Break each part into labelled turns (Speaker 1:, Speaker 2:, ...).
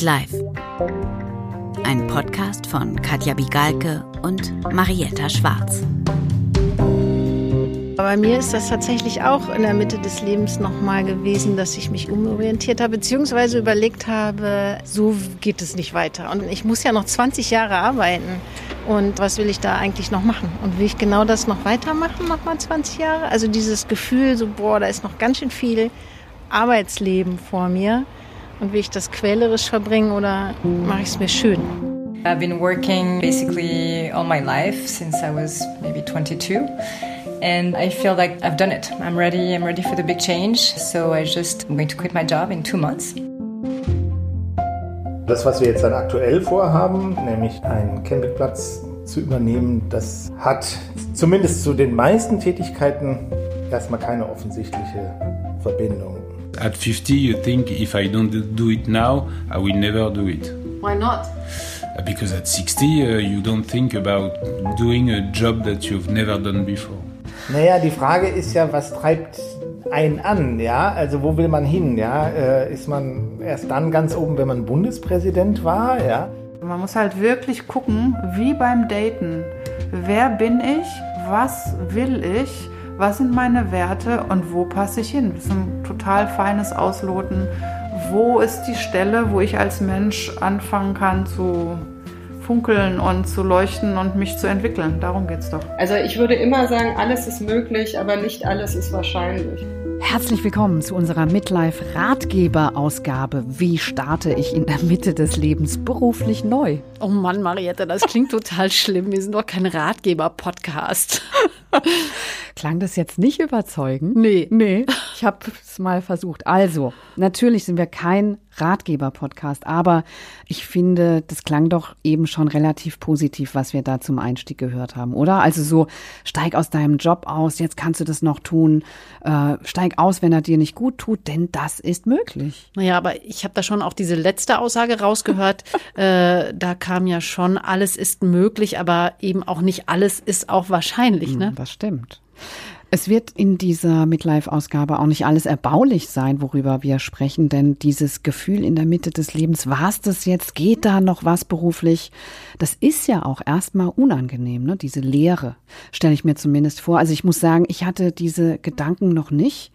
Speaker 1: Midlife. Ein Podcast von Katja Bigalke und Marietta Schwarz.
Speaker 2: Bei mir ist das tatsächlich auch in der Mitte des Lebens nochmal gewesen, dass ich mich umorientiert habe, beziehungsweise überlegt habe, so geht es nicht weiter. Und ich muss ja noch 20 Jahre arbeiten. Und was will ich da eigentlich noch machen? Und will ich genau das noch weitermachen, nochmal 20 Jahre? Also dieses Gefühl, so, boah, da ist noch ganz schön viel Arbeitsleben vor mir. Und will ich das quälerisch verbringen oder mache ich es mir schön?
Speaker 3: I've been working basically all my life since I was maybe 22. And I feel like I've done it. I'm ready. I'm ready for the big change. So I just I'm going to quit my job in two months.
Speaker 4: Das, was wir jetzt dann aktuell vorhaben, nämlich einen Campingplatz zu übernehmen, das hat zumindest zu den meisten Tätigkeiten erstmal keine offensichtliche Verbindung.
Speaker 5: At 50, you think if I don't do it now, I will never do it.
Speaker 2: Why not?
Speaker 5: Because at 60, uh, you don't think about doing a job that you've never done before.
Speaker 4: Naja, die Frage ist ja, was treibt einen an, ja? Also wo will man hin, ja? Äh, ist man erst dann ganz oben, wenn man Bundespräsident war, ja?
Speaker 6: Man muss halt wirklich gucken, wie beim Daten. Wer bin ich? Was will ich? Was sind meine Werte und wo passe ich hin? Das ist ein total feines Ausloten. Wo ist die Stelle, wo ich als Mensch anfangen kann zu funkeln und zu leuchten und mich zu entwickeln. Darum geht es doch.
Speaker 7: Also ich würde immer sagen, alles ist möglich, aber nicht alles ist wahrscheinlich.
Speaker 8: Herzlich willkommen zu unserer Midlife Ratgeber Ausgabe. Wie starte ich in der Mitte des Lebens beruflich neu?
Speaker 2: Oh Mann, Mariette, das klingt total schlimm. Wir sind doch kein Ratgeber-Podcast.
Speaker 8: Klang das jetzt nicht überzeugend?
Speaker 2: Nee.
Speaker 8: Nee, ich habe es mal versucht. Also, natürlich sind wir kein Ratgeber-Podcast, aber ich finde, das klang doch eben schon relativ positiv, was wir da zum Einstieg gehört haben, oder? Also so, steig aus deinem Job aus, jetzt kannst du das noch tun, äh, steig aus, wenn er dir nicht gut tut, denn das ist möglich.
Speaker 2: Naja, aber ich habe da schon auch diese letzte Aussage rausgehört. äh, da kam ja schon, alles ist möglich, aber eben auch nicht alles ist auch wahrscheinlich. Ne?
Speaker 8: Das stimmt. Es wird in dieser Midlife-Ausgabe auch nicht alles erbaulich sein, worüber wir sprechen, denn dieses Gefühl in der Mitte des Lebens, war es das jetzt, geht da noch was beruflich? Das ist ja auch erstmal unangenehm, ne? diese Leere, stelle ich mir zumindest vor. Also ich muss sagen, ich hatte diese Gedanken noch nicht.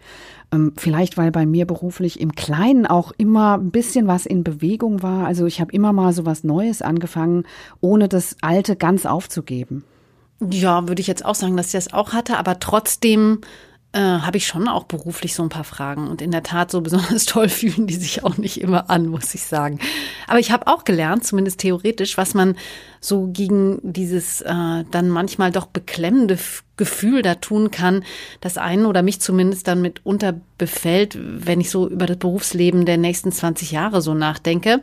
Speaker 8: Ähm, vielleicht, weil bei mir beruflich im Kleinen auch immer ein bisschen was in Bewegung war. Also ich habe immer mal so was Neues angefangen, ohne das Alte ganz aufzugeben.
Speaker 2: Ja, würde ich jetzt auch sagen, dass ich das auch hatte, aber trotzdem äh, habe ich schon auch beruflich so ein paar Fragen. Und in der Tat, so besonders toll fühlen die sich auch nicht immer an, muss ich sagen. Aber ich habe auch gelernt, zumindest theoretisch, was man so gegen dieses äh, dann manchmal doch beklemmende Gefühl da tun kann, das einen oder mich zumindest dann mitunter befällt, wenn ich so über das Berufsleben der nächsten 20 Jahre so nachdenke.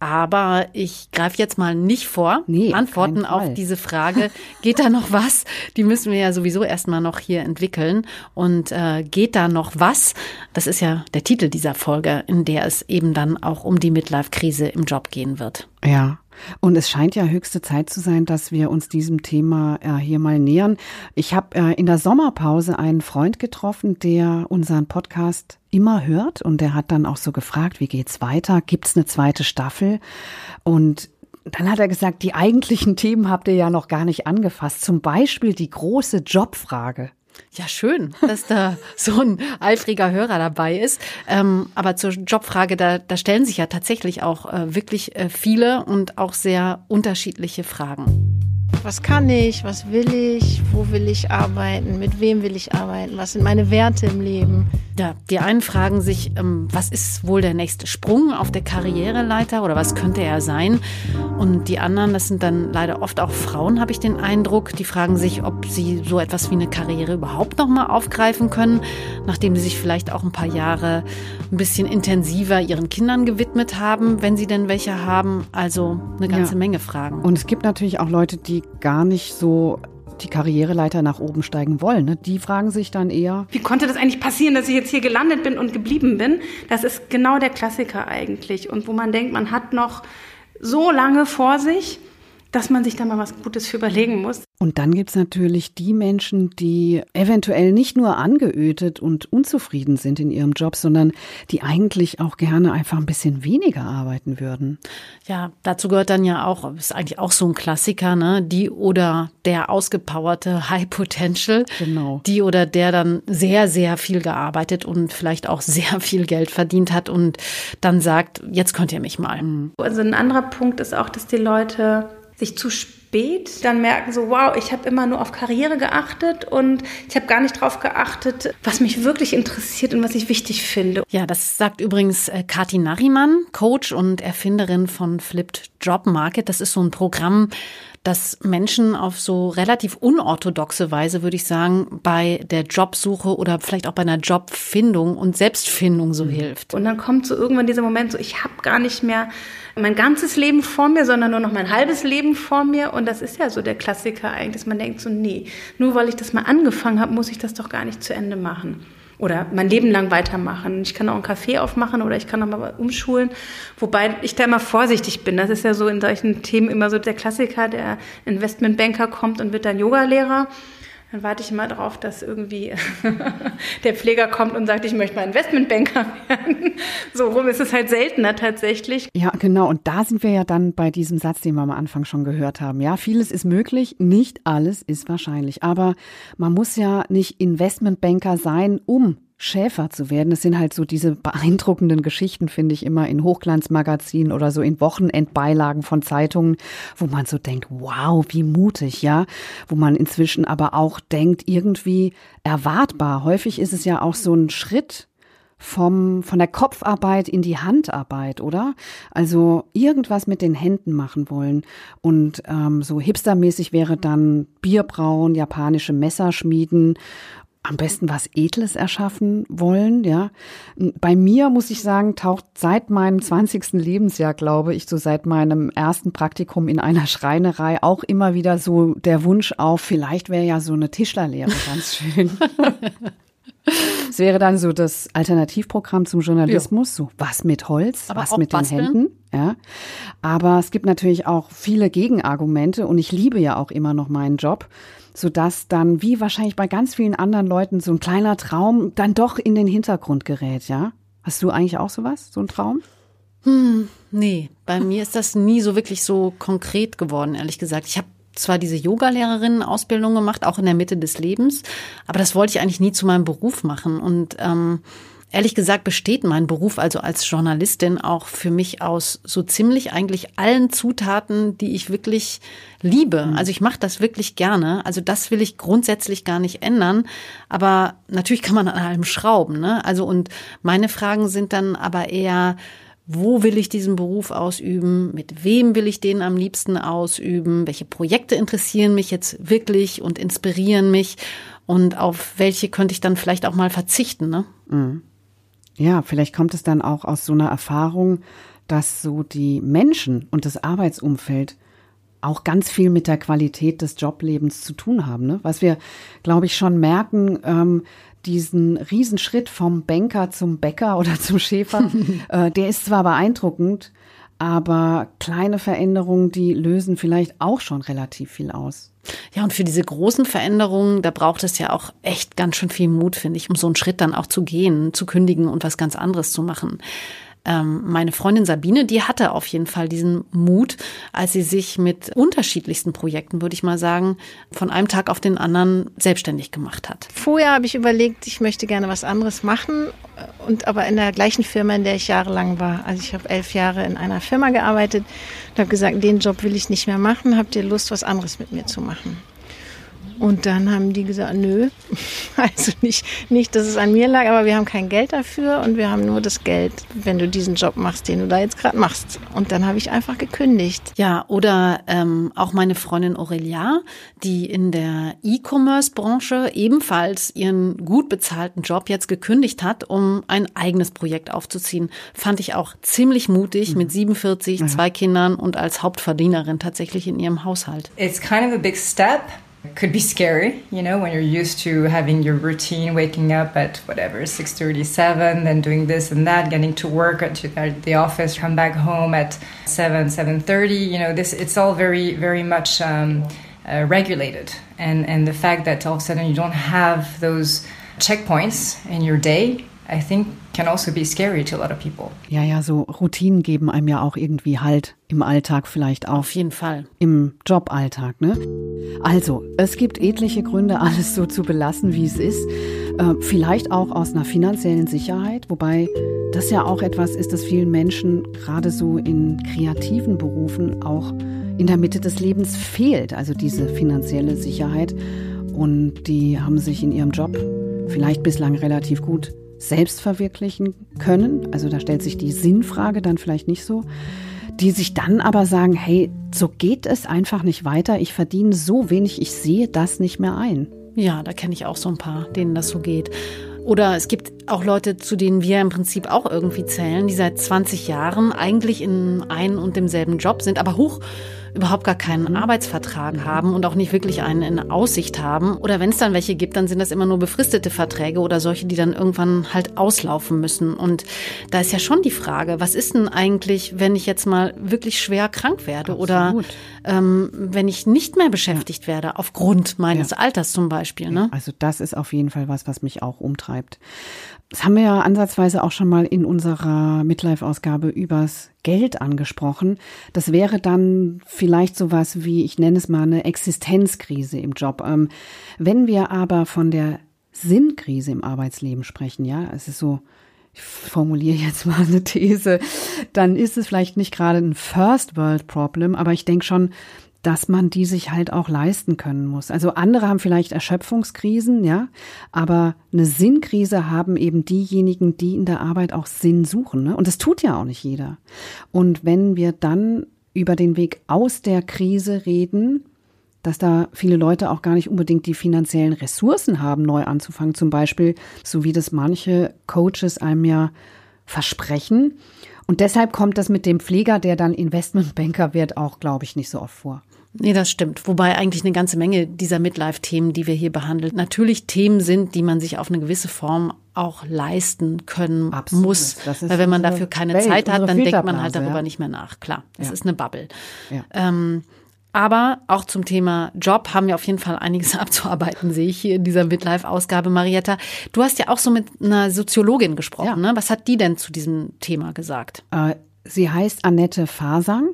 Speaker 2: Aber ich greife jetzt mal nicht vor.
Speaker 8: Nee,
Speaker 2: Antworten auf diese Frage. Geht da noch was? Die müssen wir ja sowieso erstmal noch hier entwickeln. Und äh, geht da noch was? Das ist ja der Titel dieser Folge, in der es eben dann auch um die Midlife-Krise im Job gehen wird.
Speaker 8: Ja. Und es scheint ja höchste Zeit zu sein, dass wir uns diesem Thema äh, hier mal nähern. Ich habe äh, in der Sommerpause einen Freund getroffen, der unseren Podcast immer hört und der hat dann auch so gefragt, wie geht's weiter? Gibt's eine zweite Staffel? Und dann hat er gesagt, die eigentlichen Themen habt ihr ja noch gar nicht angefasst. Zum Beispiel die große Jobfrage.
Speaker 2: Ja, schön, dass da so ein eifriger Hörer dabei ist. Ähm, aber zur Jobfrage, da, da stellen sich ja tatsächlich auch äh, wirklich äh, viele und auch sehr unterschiedliche Fragen. Was kann ich? Was will ich? Wo will ich arbeiten? Mit wem will ich arbeiten? Was sind meine Werte im Leben? Ja, die einen fragen sich, ähm, was ist wohl der nächste Sprung auf der Karriereleiter oder was könnte er sein? Und die anderen, das sind dann leider oft auch Frauen, habe ich den Eindruck, die fragen sich, ob sie so etwas wie eine Karriere überhaupt noch mal aufgreifen können, nachdem sie sich vielleicht auch ein paar Jahre ein bisschen intensiver ihren Kindern gewidmet haben, wenn sie denn welche haben. Also eine ganze
Speaker 8: Ja.
Speaker 2: Menge Fragen.
Speaker 8: Und es gibt natürlich auch Leute, die gar nicht so die Karriereleiter nach oben steigen wollen. Ne? Die fragen sich dann eher,
Speaker 9: Wie konnte das eigentlich passieren, dass ich jetzt hier gelandet bin und geblieben bin? Das ist genau der Klassiker eigentlich. Und wo man denkt, man hat noch so lange vor sich, dass man sich da mal was Gutes für überlegen muss.
Speaker 8: Und dann gibt's natürlich die Menschen, die eventuell nicht nur angeötet und unzufrieden sind in ihrem Job, sondern die eigentlich auch gerne einfach ein bisschen weniger arbeiten würden.
Speaker 2: Ja, dazu gehört dann ja auch, ist eigentlich auch so ein Klassiker, ne? Die oder der ausgepowerte High Potential.
Speaker 8: Genau.
Speaker 2: Die oder der dann sehr, sehr viel gearbeitet und vielleicht auch sehr viel Geld verdient hat und dann sagt, jetzt könnt ihr mich mal.
Speaker 9: Also ein anderer Punkt ist auch, dass die Leute sich zu spät dann merken, so wow, ich habe immer nur auf Karriere geachtet und ich habe gar nicht darauf geachtet, was mich wirklich interessiert und was ich wichtig finde.
Speaker 2: Ja, das sagt übrigens äh, Kati Nariman, Coach und Erfinderin von Flipped Job Market. Das ist so ein Programm, das Menschen auf so relativ unorthodoxe Weise, würde ich sagen, bei der Jobsuche oder vielleicht auch bei einer Jobfindung und Selbstfindung so hilft.
Speaker 9: Und dann kommt so irgendwann dieser Moment, so ich habe gar nicht mehr mein ganzes Leben vor mir, sondern nur noch mein halbes Leben vor mir. Und das ist ja so der Klassiker eigentlich, dass man denkt so, nee, nur weil ich das mal angefangen habe, muss ich das doch gar nicht zu Ende machen oder mein Leben lang weitermachen. Ich kann auch einen Café aufmachen oder ich kann auch mal umschulen. Wobei ich da immer vorsichtig bin. Das ist ja so in solchen Themen immer so der Klassiker, der Investmentbanker kommt und wird dann Yogalehrer. Dann warte ich immer darauf, dass irgendwie der Pfleger kommt und sagt, ich möchte mal Investmentbanker werden. So rum ist es halt seltener tatsächlich.
Speaker 8: Ja, genau. Und da sind wir ja dann bei diesem Satz, den wir am Anfang schon gehört haben. Ja, vieles ist möglich, nicht alles ist wahrscheinlich. Aber man muss ja nicht Investmentbanker sein, um Schäfer zu werden. Das sind halt so diese beeindruckenden Geschichten, finde ich, immer in Hochglanzmagazinen oder so in Wochenendbeilagen von Zeitungen, wo man so denkt, wow, wie mutig, ja. Wo man inzwischen aber auch denkt, irgendwie erwartbar. Häufig ist es ja auch so ein Schritt, vom, von der Kopfarbeit in die Handarbeit, oder? Also irgendwas mit den Händen machen wollen. Und ähm, so hipstermäßig wäre dann Bierbrauen, japanische Messer schmieden am besten was Edles erschaffen wollen, ja. Bei mir muss ich sagen, taucht seit meinem 20. Lebensjahr, glaube ich, so seit meinem ersten Praktikum in einer Schreinerei auch immer wieder so der Wunsch auf, vielleicht wäre ja so eine Tischlerlehre ganz schön. Es wäre dann so das Alternativprogramm zum Journalismus, ja. so was mit Holz,
Speaker 2: Aber
Speaker 8: was mit
Speaker 2: basteln.
Speaker 8: den Händen, ja. Aber es gibt natürlich auch viele Gegenargumente und ich liebe ja auch immer noch meinen Job, so dass dann wie wahrscheinlich bei ganz vielen anderen Leuten so ein kleiner Traum dann doch in den Hintergrund gerät, ja. Hast du eigentlich auch sowas, so ein Traum?
Speaker 2: Hm, nee, bei mir ist das nie so wirklich so konkret geworden, ehrlich gesagt. Ich habe zwar diese Yoga-Lehrerinnen-Ausbildung gemacht, auch in der Mitte des Lebens, aber das wollte ich eigentlich nie zu meinem Beruf machen. Und ähm, ehrlich gesagt besteht mein Beruf also als Journalistin auch für mich aus so ziemlich eigentlich allen Zutaten, die ich wirklich liebe. Also ich mache das wirklich gerne. Also das will ich grundsätzlich gar nicht ändern. Aber natürlich kann man an allem schrauben. Ne? Also und meine Fragen sind dann aber eher, wo will ich diesen Beruf ausüben? Mit wem will ich den am liebsten ausüben? Welche Projekte interessieren mich jetzt wirklich und inspirieren mich? Und auf welche könnte ich dann vielleicht auch mal verzichten? Ne?
Speaker 8: Mhm. Ja, vielleicht kommt es dann auch aus so einer Erfahrung, dass so die Menschen und das Arbeitsumfeld auch ganz viel mit der Qualität des Joblebens zu tun haben. Ne? Was wir, glaube ich, schon merken, ähm, diesen Riesenschritt vom Banker zum Bäcker oder zum Schäfer, äh, der ist zwar beeindruckend, aber kleine Veränderungen, die lösen vielleicht auch schon relativ viel aus.
Speaker 2: Ja, und für diese großen Veränderungen, da braucht es ja auch echt ganz schön viel Mut, finde ich, um so einen Schritt dann auch zu gehen, zu kündigen und was ganz anderes zu machen. Ähm, meine Freundin Sabine, die hatte auf jeden Fall diesen Mut, als sie sich mit unterschiedlichsten Projekten, würde ich mal sagen, von einem Tag auf den anderen selbstständig gemacht hat.
Speaker 10: Vorher habe ich überlegt, ich möchte gerne was anderes machen und aber in der gleichen Firma, in der ich jahrelang war. Also ich habe elf Jahre in einer Firma gearbeitet und habe gesagt, den Job will ich nicht mehr machen. Habt ihr Lust, was anderes mit mir zu machen? Und dann haben die gesagt, nö, also nicht, nicht, dass es an mir lag, aber wir haben kein Geld dafür und wir haben nur das Geld, wenn du diesen Job machst, den du da jetzt gerade machst. Und dann habe ich einfach gekündigt.
Speaker 2: Ja, oder ähm, auch meine Freundin Aurelia, die in der E-Commerce-Branche ebenfalls ihren gut bezahlten Job jetzt gekündigt hat, um ein eigenes Projekt aufzuziehen. Fand ich auch ziemlich mutig
Speaker 8: Mhm.
Speaker 2: mit 47, zwei Kindern und als Hauptverdienerin tatsächlich in ihrem Haushalt.
Speaker 3: It's kind of a big step, could be scary, you know, when you're used to having your routine, waking up at whatever, 6.37, then doing this and that, getting to work at the office, come back home at 7, 7.30, you know, this, it's all very, very much um, uh, regulated. And, and the fact that all of a sudden you don't have those checkpoints in your day, I think can also be scary to a lot of people.
Speaker 8: Ja, ja, so Routinen geben einem ja auch irgendwie Halt im Alltag vielleicht auch.
Speaker 2: Auf jeden Fall.
Speaker 8: Im Joballtag, ne? Also, es gibt etliche Gründe, alles so zu belassen, wie es ist. Äh, vielleicht auch aus einer finanziellen Sicherheit, wobei das ja auch etwas ist, das vielen Menschen gerade so in kreativen Berufen auch in der Mitte des Lebens fehlt. Also diese finanzielle Sicherheit. Und die haben sich in ihrem Job vielleicht bislang relativ gut selbst verwirklichen können. Also da stellt sich die Sinnfrage dann vielleicht nicht so. Die sich dann aber sagen, hey, so geht es einfach nicht weiter. Ich verdiene so wenig, ich sehe das nicht mehr ein.
Speaker 2: Ja, da kenne ich auch so ein paar, denen das so geht. Oder es gibt auch Leute, zu denen wir im Prinzip auch irgendwie zählen, die seit 20 Jahren eigentlich in einem und demselben Job sind, aber hoch überhaupt gar keinen mhm. Arbeitsvertrag haben und auch nicht wirklich einen in Aussicht haben. Oder wenn es dann welche gibt, dann sind das immer nur befristete Verträge oder solche, die dann irgendwann halt auslaufen müssen. Und da ist ja schon die Frage, was ist denn eigentlich, wenn ich jetzt mal wirklich schwer krank werde Absolut. oder ähm, wenn ich nicht mehr beschäftigt werde, aufgrund meines ja. Alters zum Beispiel. Ne?
Speaker 8: Also das ist auf jeden Fall was, was mich auch umtreibt. Das haben wir ja ansatzweise auch schon mal in unserer Midlife-Ausgabe übers Geld angesprochen. Das wäre dann vielleicht sowas wie, ich nenne es mal eine Existenzkrise im Job. Ähm, wenn wir aber von der Sinnkrise im Arbeitsleben sprechen, ja, es ist so, ich formuliere jetzt mal eine These, dann ist es vielleicht nicht gerade ein First World Problem, aber ich denke schon, dass man die sich halt auch leisten können muss. Also andere haben vielleicht Erschöpfungskrisen, ja, aber eine Sinnkrise haben eben diejenigen, die in der Arbeit auch Sinn suchen. Ne? Und das tut ja auch nicht jeder. Und wenn wir dann über den Weg aus der Krise reden, dass da viele Leute auch gar nicht unbedingt die finanziellen Ressourcen haben, neu anzufangen, zum Beispiel, so wie das manche Coaches einem ja versprechen. Und deshalb kommt das mit dem Pfleger, der dann Investmentbanker wird, auch, glaube ich, nicht so oft vor.
Speaker 2: Nee, das stimmt. Wobei eigentlich eine ganze Menge dieser Midlife-Themen, die wir hier behandeln, natürlich Themen sind, die man sich auf eine gewisse Form auch leisten können Absolut. muss. Weil wenn man dafür keine Welt, Zeit hat, dann denkt man halt darüber ja. nicht mehr nach. Klar, es ja. ist eine Bubble. Ja. Ähm, aber auch zum Thema Job haben wir auf jeden Fall einiges abzuarbeiten, sehe ich hier in dieser Midlife-Ausgabe. Marietta, du hast ja auch so mit einer Soziologin gesprochen. Ne? Was hat die denn zu diesem Thema gesagt?
Speaker 8: Äh, sie heißt Annette Fasang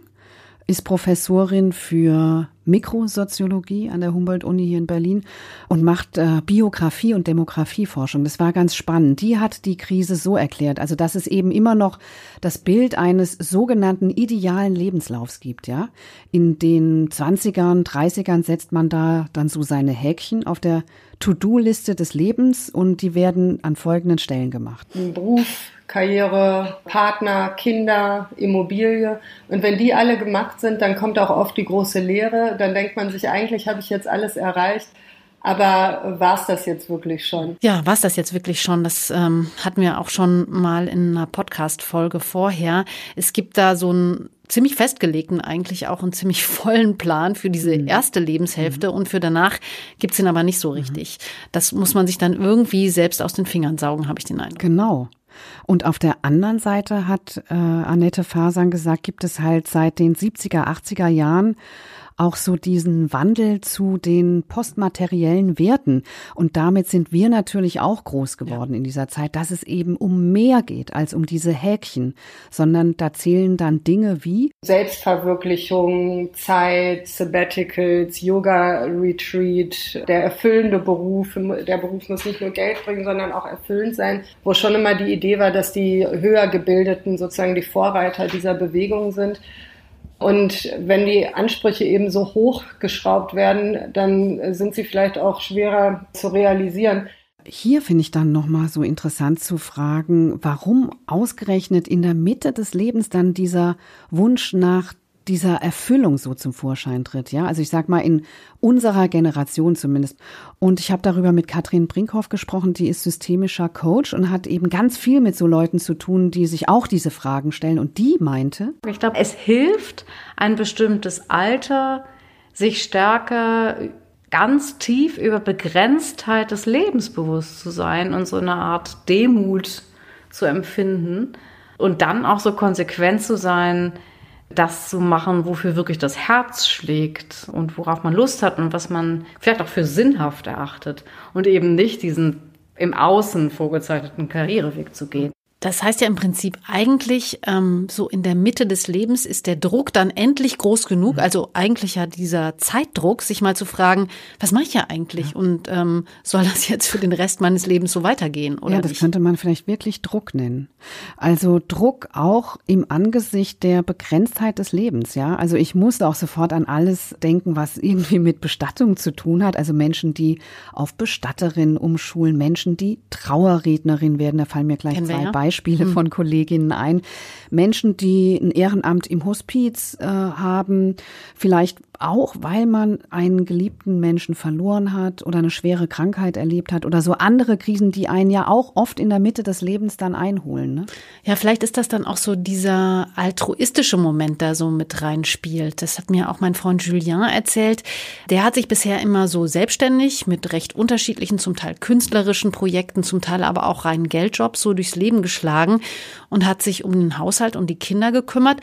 Speaker 8: ist Professorin für Mikrosoziologie an der Humboldt-Uni hier in Berlin und macht äh, Biografie und Demografieforschung. Das war ganz spannend. Die hat die Krise so erklärt, also dass es eben immer noch das Bild eines sogenannten idealen Lebenslaufs gibt, ja. In den 20ern, 30ern setzt man da dann so seine Häkchen auf der To-Do-Liste des Lebens und die werden an folgenden Stellen gemacht.
Speaker 7: Beruf, Karriere, Partner, Kinder, Immobilie. Und wenn die alle gemacht sind, dann kommt auch oft die große Lehre. Dann denkt man sich, eigentlich habe ich jetzt alles erreicht. Aber war es das jetzt wirklich schon?
Speaker 2: Ja, war es das jetzt wirklich schon? Das ähm, hatten wir auch schon mal in einer Podcast-Folge vorher. Es gibt da so einen ziemlich festgelegten, eigentlich auch einen ziemlich vollen Plan für diese mhm. erste Lebenshälfte mhm. und für danach gibt's ihn aber nicht so mhm. richtig. Das muss man sich dann irgendwie selbst aus den Fingern saugen, habe ich den Eindruck.
Speaker 8: Genau. Und auf der anderen Seite hat äh, Annette Fasang gesagt, gibt es halt seit den 70er, 80er Jahren auch so diesen Wandel zu den postmateriellen Werten. Und damit sind wir natürlich auch groß geworden ja. in dieser Zeit, dass es eben um mehr geht als um diese Häkchen, sondern da zählen dann Dinge wie
Speaker 7: Selbstverwirklichung, Zeit, Sabbaticals, Yoga-Retreat, der erfüllende Beruf. Der Beruf muss nicht nur Geld bringen, sondern auch erfüllend sein, wo schon immer die Idee war, dass die höher gebildeten sozusagen die Vorreiter dieser Bewegung sind. Und wenn die Ansprüche eben so hoch geschraubt werden, dann sind sie vielleicht auch schwerer zu realisieren.
Speaker 8: Hier finde ich dann nochmal so interessant zu fragen, warum ausgerechnet in der Mitte des Lebens dann dieser Wunsch nach dieser Erfüllung so zum Vorschein tritt. Ja, also ich sag mal in unserer Generation zumindest. Und ich habe darüber mit Katrin Brinkhoff gesprochen, die ist systemischer Coach und hat eben ganz viel mit so Leuten zu tun, die sich auch diese Fragen stellen. Und die meinte,
Speaker 11: ich glaube, es hilft, ein bestimmtes Alter sich stärker ganz tief über Begrenztheit des Lebens bewusst zu sein und so eine Art Demut zu empfinden und dann auch so konsequent zu sein, das zu machen, wofür wirklich das Herz schlägt und worauf man Lust hat und was man vielleicht auch für sinnhaft erachtet und eben nicht diesen im Außen vorgezeichneten Karriereweg zu gehen.
Speaker 2: Das heißt ja im Prinzip eigentlich, ähm, so in der Mitte des Lebens ist der Druck dann endlich groß genug, mhm. also eigentlich ja dieser Zeitdruck, sich mal zu fragen, was mache ich ja eigentlich ja. und ähm, soll das jetzt für den Rest meines Lebens so weitergehen? Oder
Speaker 8: ja, das nicht? könnte man vielleicht wirklich Druck nennen. Also Druck auch im Angesicht der Begrenztheit des Lebens, ja. Also ich muss auch sofort an alles denken, was irgendwie mit Bestattung zu tun hat. Also Menschen, die auf Bestatterin umschulen, Menschen, die Trauerrednerin werden, da fallen mir gleich Kennen zwei Beispiele Beispiele mhm. von Kolleginnen ein. Menschen, die ein Ehrenamt im Hospiz äh, haben, vielleicht auch, weil man einen geliebten Menschen verloren hat oder eine schwere Krankheit erlebt hat oder so andere Krisen, die einen ja auch oft in der Mitte des Lebens dann einholen. Ne?
Speaker 2: Ja, vielleicht ist das dann auch so dieser altruistische Moment, da so mit reinspielt. Das hat mir auch mein Freund Julien erzählt. Der hat sich bisher immer so selbstständig mit recht unterschiedlichen, zum Teil künstlerischen Projekten, zum Teil aber auch reinen Geldjobs so durchs Leben geschlagen und hat sich um den Haushalt und die Kinder gekümmert.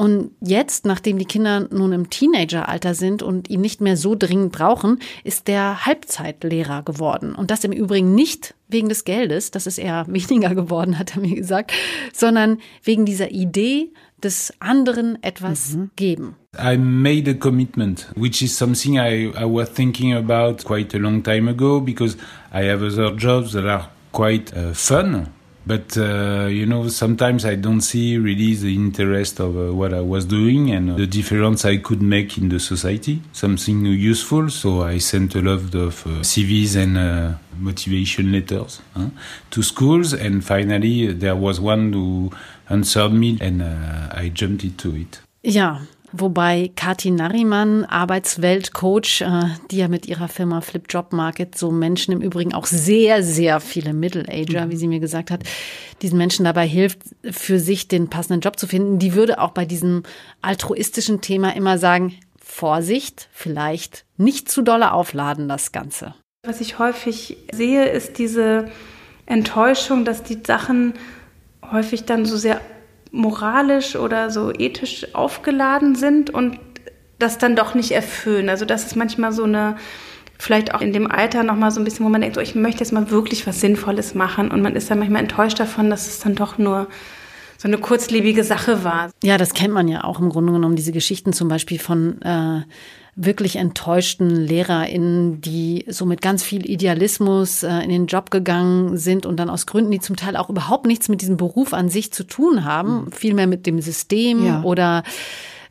Speaker 2: Und jetzt, nachdem die Kinder nun im Teenageralter sind und ihn nicht mehr so dringend brauchen, ist der Halbzeitlehrer geworden. Und das im Übrigen nicht wegen des Geldes, das ist eher weniger geworden, hat er mir gesagt, sondern wegen dieser Idee, des anderen etwas mhm. geben.
Speaker 5: I made a commitment, which is something I, I was thinking about quite a long time ago because I have other jobs that are quite uh, fun but uh, you know sometimes i don't see really the interest of uh, what i was doing and the difference i could make in the society. Something useful. So i sent a lot of uh, cvs and uh, motivation letters huh, to schools. And finally there was one who answered me and uh, i jumped into it.
Speaker 2: Yeah Wobei Kati Nariman, Arbeitsweltcoach, äh, die ja mit ihrer Firma Flip Job Market so Menschen im Übrigen auch sehr, sehr viele Middle-Ager, wie sie mir gesagt hat, diesen Menschen dabei hilft, für sich den passenden Job zu finden, die würde auch bei diesem altruistischen Thema immer sagen, Vorsicht, vielleicht nicht zu dolle aufladen, das Ganze.
Speaker 9: Was ich häufig sehe, ist diese Enttäuschung, dass die Sachen häufig dann so sehr moralisch oder so ethisch aufgeladen sind und das dann doch nicht erfüllen. Also das ist manchmal so eine, vielleicht auch in dem Alter nochmal so ein bisschen, wo man denkt, so, ich möchte jetzt mal wirklich was Sinnvolles machen und man ist dann manchmal enttäuscht davon, dass es dann doch nur so eine kurzlebige Sache war.
Speaker 2: Ja, das kennt man ja auch im Grunde genommen, diese Geschichten zum Beispiel von äh, wirklich enttäuschten LehrerInnen, die so mit ganz viel Idealismus äh, in den Job gegangen sind und dann aus Gründen, die zum Teil auch überhaupt nichts mit diesem Beruf an sich zu tun haben, mhm. vielmehr mit dem System ja. oder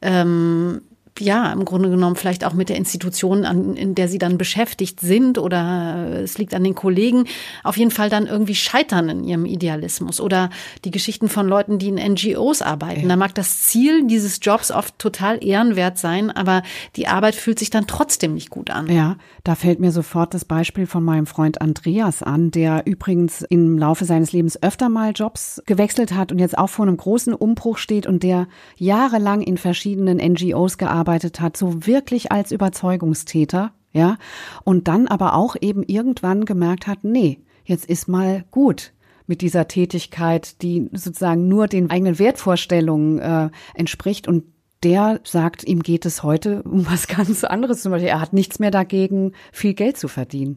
Speaker 2: ähm, ja, im Grunde genommen vielleicht auch mit der Institution, an, in der sie dann beschäftigt sind oder es liegt an den Kollegen, auf jeden Fall dann irgendwie scheitern in ihrem Idealismus. Oder die Geschichten von Leuten, die in NGOs arbeiten. Ja. Da mag das Ziel dieses Jobs oft total ehrenwert sein, aber die Arbeit fühlt sich dann trotzdem nicht gut an.
Speaker 8: Ja, da fällt mir sofort das Beispiel von meinem Freund Andreas an, der übrigens im Laufe seines Lebens öfter mal Jobs gewechselt hat und jetzt auch vor einem großen Umbruch steht und der jahrelang in verschiedenen NGOs gearbeitet gearbeitet hat, so wirklich als Überzeugungstäter, ja, und dann aber auch eben irgendwann gemerkt hat, nee, jetzt ist mal gut mit dieser Tätigkeit, die sozusagen nur den eigenen Wertvorstellungen äh, entspricht und der sagt, ihm geht es heute um was ganz anderes. Zum Beispiel, er hat nichts mehr dagegen, viel Geld zu verdienen.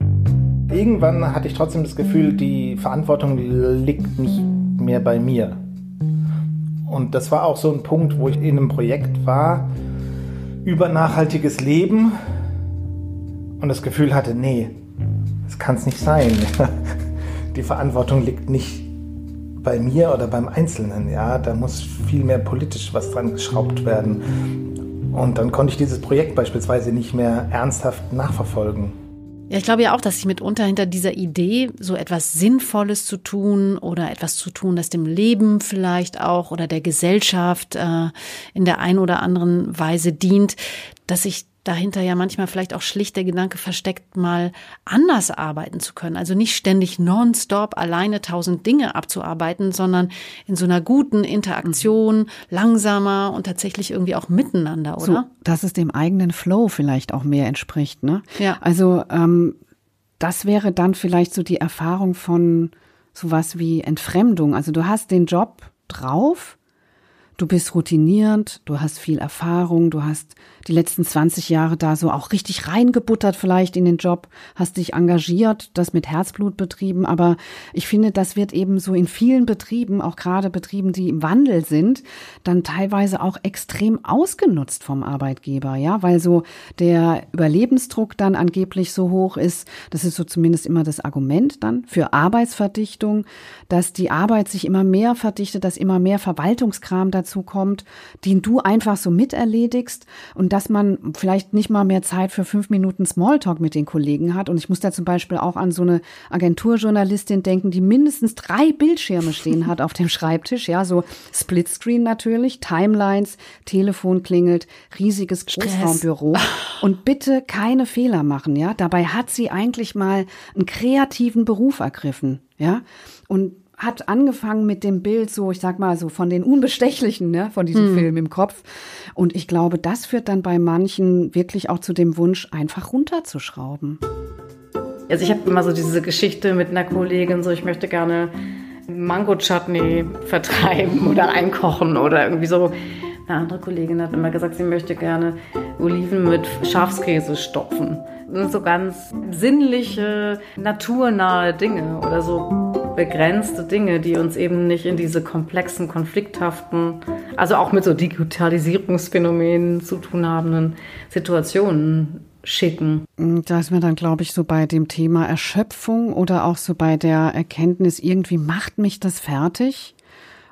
Speaker 4: Irgendwann hatte ich trotzdem das Gefühl, die Verantwortung liegt nicht mehr bei mir. Und das war auch so ein Punkt, wo ich in einem Projekt war, über nachhaltiges Leben und das Gefühl hatte, nee, das kann es nicht sein. Die Verantwortung liegt nicht bei mir oder beim Einzelnen, ja, da muss viel mehr politisch was dran geschraubt werden. Und dann konnte ich dieses Projekt beispielsweise nicht mehr ernsthaft nachverfolgen.
Speaker 2: Ja, ich glaube ja auch, dass sich mitunter hinter dieser Idee, so etwas Sinnvolles zu tun oder etwas zu tun, das dem Leben vielleicht auch oder der Gesellschaft äh, in der einen oder anderen Weise dient, dass sich dahinter ja manchmal vielleicht auch schlicht der Gedanke versteckt, mal anders arbeiten zu können. Also nicht ständig nonstop alleine tausend Dinge abzuarbeiten, sondern in so einer guten Interaktion, langsamer und tatsächlich irgendwie auch miteinander, oder? So,
Speaker 8: dass es dem eigenen Flow vielleicht auch mehr entspricht, ne?
Speaker 2: Ja.
Speaker 8: Also ähm, das wäre dann vielleicht so die Erfahrung von sowas wie Entfremdung. Also du hast den Job drauf, du bist routiniert, du hast viel Erfahrung, du hast die letzten 20 Jahre da so auch richtig reingebuttert vielleicht in den Job, hast dich engagiert, das mit Herzblut betrieben, aber ich finde, das wird eben so in vielen Betrieben, auch gerade Betrieben, die im Wandel sind, dann teilweise auch extrem ausgenutzt vom Arbeitgeber, ja, weil so der Überlebensdruck dann angeblich so hoch ist, das ist so zumindest immer das Argument dann für Arbeitsverdichtung, dass die Arbeit sich immer mehr verdichtet, dass immer mehr Verwaltungskram dazu kommt, den du einfach so miterledigst und dass man vielleicht nicht mal mehr Zeit für fünf Minuten Smalltalk mit den Kollegen hat. Und ich muss da zum Beispiel auch an so eine Agenturjournalistin denken, die mindestens drei Bildschirme stehen hat auf dem Schreibtisch. Ja, so Splitscreen natürlich, Timelines, Telefon klingelt, riesiges Großraumbüro. Und bitte keine Fehler machen. Ja, dabei hat sie eigentlich mal einen kreativen Beruf ergriffen. Ja, und hat angefangen mit dem Bild so, ich sag mal so von den Unbestechlichen, ne, von diesem hm. Film im Kopf. Und ich glaube, das führt dann bei manchen wirklich auch zu dem Wunsch, einfach runterzuschrauben.
Speaker 11: Also ich habe immer so diese Geschichte mit einer Kollegin, so ich möchte gerne Mango-Chutney vertreiben oder einkochen oder irgendwie so. Eine andere Kollegin hat immer gesagt, sie möchte gerne Oliven mit Schafskäse stopfen. So ganz sinnliche, naturnahe Dinge oder so begrenzte Dinge, die uns eben nicht in diese komplexen, konflikthaften, also auch mit so Digitalisierungsphänomenen zu tun habenden Situationen schicken.
Speaker 8: Da ist mir dann, glaube ich, so bei dem Thema Erschöpfung oder auch so bei der Erkenntnis, irgendwie macht mich das fertig.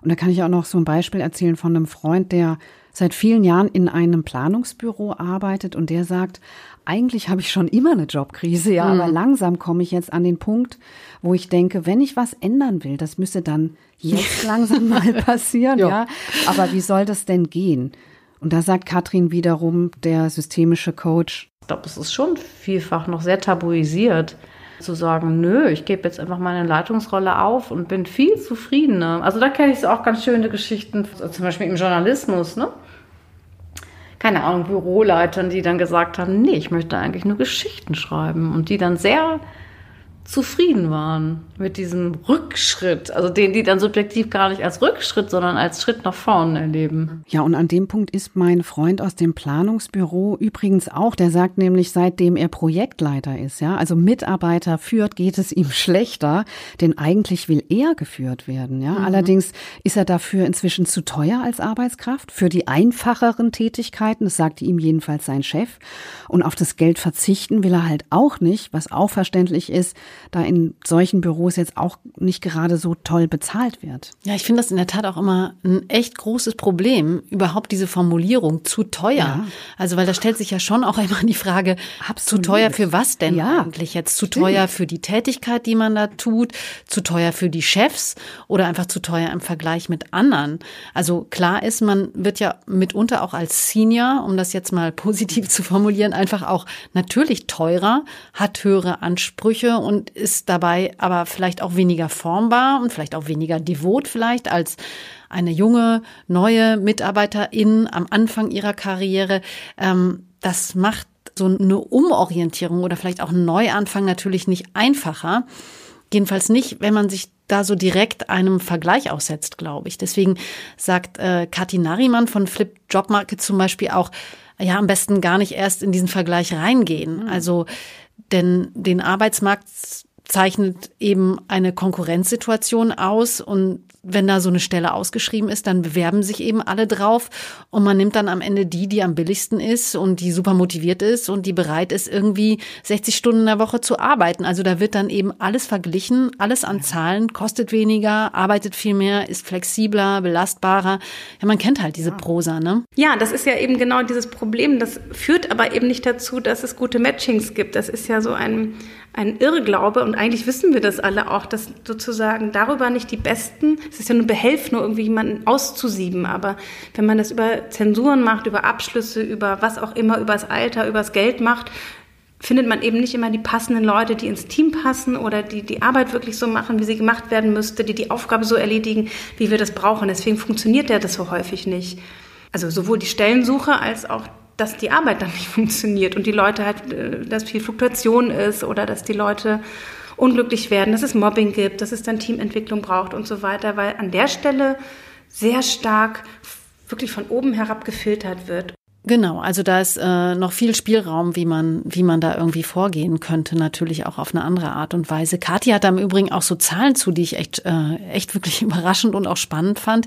Speaker 8: Und da kann ich auch noch so ein Beispiel erzählen von einem Freund, der seit vielen Jahren in einem Planungsbüro arbeitet und der sagt, eigentlich habe ich schon immer eine Jobkrise, ja, mhm. aber langsam komme ich jetzt an den Punkt, wo ich denke, wenn ich was ändern will, das müsste dann jetzt langsam mal passieren, ja. ja. Aber wie soll das denn gehen? Und da sagt Katrin wiederum, der systemische Coach.
Speaker 11: Ich glaube, es ist schon vielfach noch sehr tabuisiert zu sagen, nö, ich gebe jetzt einfach meine Leitungsrolle auf und bin viel zufriedener. Also da kenne ich auch ganz schöne Geschichten, zum Beispiel im Journalismus, ne? keine Ahnung, Büroleitern, die dann gesagt haben, nee, ich möchte eigentlich nur Geschichten schreiben und die dann sehr zufrieden waren mit diesem Rückschritt, also den die dann subjektiv gar nicht als Rückschritt, sondern als Schritt nach vorne erleben.
Speaker 8: Ja, und an dem Punkt ist mein Freund aus dem Planungsbüro übrigens auch, der sagt nämlich, seitdem er Projektleiter ist, ja, also Mitarbeiter führt, geht es ihm schlechter, denn eigentlich will er geführt werden, ja. Mhm. Allerdings ist er dafür inzwischen zu teuer als Arbeitskraft für die einfacheren Tätigkeiten, das sagte ihm jedenfalls sein Chef, und auf das Geld verzichten will er halt auch nicht, was auch verständlich ist, da in solchen Büros jetzt auch nicht gerade so toll bezahlt wird.
Speaker 2: Ja, ich finde das in der Tat auch immer ein echt großes Problem, überhaupt diese Formulierung zu teuer. Ja. Also, weil da stellt sich ja schon auch immer die Frage, Absolut. zu teuer für was denn ja. eigentlich jetzt? Zu Stimmt. teuer für die Tätigkeit, die man da tut, zu teuer für die Chefs oder einfach zu teuer im Vergleich mit anderen? Also klar ist, man wird ja mitunter auch als Senior, um das jetzt mal positiv zu formulieren, einfach auch natürlich teurer, hat höhere Ansprüche und ist dabei aber vielleicht auch weniger formbar und vielleicht auch weniger devot vielleicht als eine junge, neue Mitarbeiterin am Anfang ihrer Karriere. Ähm, das macht so eine Umorientierung oder vielleicht auch einen Neuanfang natürlich nicht einfacher. Jedenfalls nicht, wenn man sich da so direkt einem Vergleich aussetzt, glaube ich. Deswegen sagt äh, Kathi Nariman von Flip Job Market zum Beispiel auch, ja, am besten gar nicht erst in diesen Vergleich reingehen. Mhm. Also denn den Arbeitsmarkt zeichnet eben eine Konkurrenzsituation aus und wenn da so eine Stelle ausgeschrieben ist, dann bewerben sich eben alle drauf und man nimmt dann am Ende die, die am billigsten ist und die super motiviert ist und die bereit ist, irgendwie 60 Stunden in der Woche zu arbeiten. Also da wird dann eben alles verglichen, alles an Zahlen, kostet weniger, arbeitet viel mehr, ist flexibler, belastbarer. Ja, man kennt halt diese Prosa, ne?
Speaker 9: Ja, das ist ja eben genau dieses Problem. Das führt aber eben nicht dazu, dass es gute Matchings gibt. Das ist ja so ein ein Irrglaube und eigentlich wissen wir das alle auch, dass sozusagen darüber nicht die besten Es ist ja nur behelf, nur irgendwie jemanden auszusieben. Aber wenn man das über Zensuren macht, über Abschlüsse, über was auch immer, über das Alter, über das Geld macht, findet man eben nicht immer die passenden Leute, die ins Team passen oder die die Arbeit wirklich so machen, wie sie gemacht werden müsste, die die Aufgabe so erledigen, wie wir das brauchen. Deswegen funktioniert ja das so häufig nicht. Also sowohl die Stellensuche als auch dass die Arbeit dann nicht funktioniert und die Leute halt, äh, dass viel Fluktuation ist oder dass die Leute unglücklich werden, dass es Mobbing gibt, dass es dann Teamentwicklung braucht und so weiter, weil an der Stelle sehr stark wirklich von oben herab gefiltert wird.
Speaker 2: Genau, also da ist äh, noch viel Spielraum, wie man, wie man da irgendwie vorgehen könnte, natürlich auch auf eine andere Art und Weise. Kathi hat da im Übrigen auch so Zahlen zu, die ich echt, äh, echt wirklich überraschend und auch spannend fand.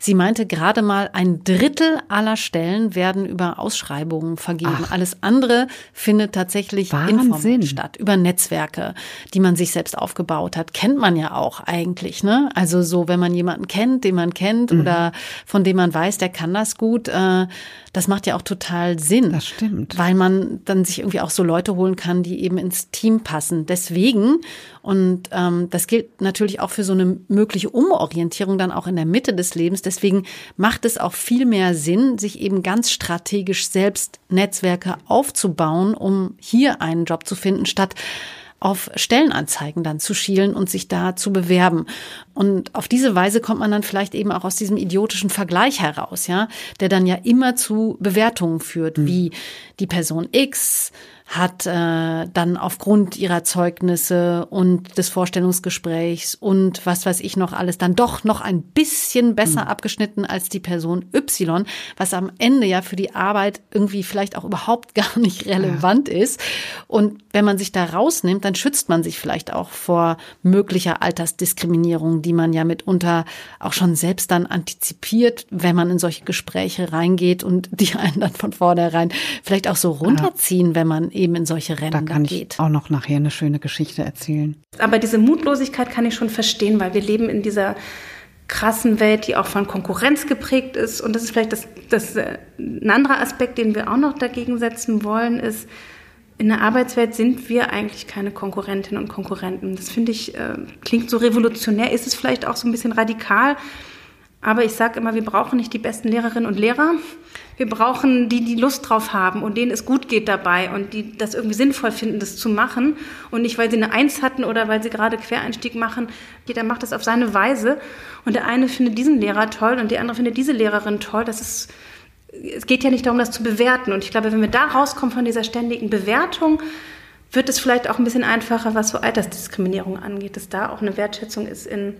Speaker 2: Sie meinte, gerade mal ein Drittel aller Stellen werden über Ausschreibungen vergeben. Ach. Alles andere findet tatsächlich informell statt, über Netzwerke, die man sich selbst aufgebaut hat. Kennt man ja auch eigentlich, ne? Also so, wenn man jemanden kennt, den man kennt mhm. oder von dem man weiß, der kann das gut, äh, das macht ja auch total Sinn.
Speaker 8: Das stimmt.
Speaker 2: Weil man dann sich irgendwie auch so Leute holen kann, die eben ins Team passen. Deswegen, und ähm, das gilt natürlich auch für so eine mögliche Umorientierung dann auch in der Mitte des Lebens, deswegen macht es auch viel mehr Sinn, sich eben ganz strategisch selbst Netzwerke aufzubauen, um hier einen Job zu finden, statt auf Stellenanzeigen dann zu schielen und sich da zu bewerben. Und auf diese Weise kommt man dann vielleicht eben auch aus diesem idiotischen Vergleich heraus, ja, der dann ja immer zu Bewertungen führt, mhm. wie die Person X hat äh, dann aufgrund ihrer Zeugnisse und des Vorstellungsgesprächs und was weiß ich noch alles dann doch noch ein bisschen besser mhm. abgeschnitten als die Person Y, was am Ende ja für die Arbeit irgendwie vielleicht auch überhaupt gar nicht relevant ja. ist. Und wenn man sich da rausnimmt, dann schützt man sich vielleicht auch vor möglicher Altersdiskriminierung, die man ja mitunter auch schon selbst dann antizipiert, wenn man in solche Gespräche reingeht und die einen dann von vornherein vielleicht auch so runterziehen, ja. wenn man eben in solche Rennen
Speaker 8: da kann
Speaker 2: geht.
Speaker 8: Ich auch noch nachher eine schöne Geschichte erzählen.
Speaker 9: Aber diese Mutlosigkeit kann ich schon verstehen, weil wir leben in dieser krassen Welt, die auch von Konkurrenz geprägt ist. Und das ist vielleicht das, das äh, ein anderer Aspekt, den wir auch noch dagegen setzen wollen, ist, in der Arbeitswelt sind wir eigentlich keine Konkurrentinnen und Konkurrenten. Das finde ich, äh, klingt so revolutionär, ist es vielleicht auch so ein bisschen radikal. Aber ich sage immer, wir brauchen nicht die besten Lehrerinnen und Lehrer. Wir brauchen die, die Lust drauf haben und denen es gut geht dabei und die das irgendwie sinnvoll finden, das zu machen. Und nicht, weil sie eine Eins hatten oder weil sie gerade Quereinstieg machen. Jeder macht das auf seine Weise. Und der eine findet diesen Lehrer toll und der andere findet diese Lehrerin toll. Das ist, es geht ja nicht darum, das zu bewerten. Und ich glaube, wenn wir da rauskommen von dieser ständigen Bewertung, wird es vielleicht auch ein bisschen einfacher, was so Altersdiskriminierung angeht, dass da auch eine Wertschätzung ist in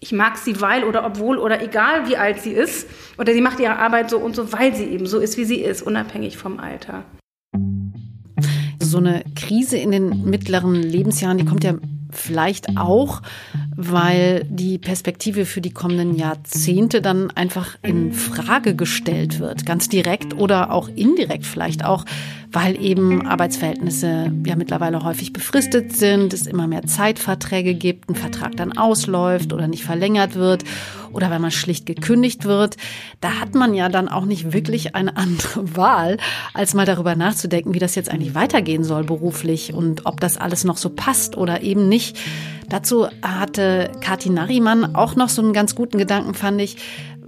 Speaker 9: ich mag sie, weil oder obwohl oder egal wie alt sie ist. Oder sie macht ihre Arbeit so und so, weil sie eben so ist, wie sie ist, unabhängig vom Alter.
Speaker 2: So eine Krise in den mittleren Lebensjahren, die kommt ja vielleicht auch, weil die Perspektive für die kommenden Jahrzehnte dann einfach in Frage gestellt wird, ganz direkt oder auch indirekt vielleicht auch, weil eben Arbeitsverhältnisse ja mittlerweile häufig befristet sind, es immer mehr Zeitverträge gibt, ein Vertrag dann ausläuft oder nicht verlängert wird oder weil man schlicht gekündigt wird. Da hat man ja dann auch nicht wirklich eine andere Wahl, als mal darüber nachzudenken, wie das jetzt eigentlich weitergehen soll beruflich und ob das alles noch so passt oder eben nicht. Dazu hatte Kathi Nariman auch noch so einen ganz guten Gedanken, fand ich,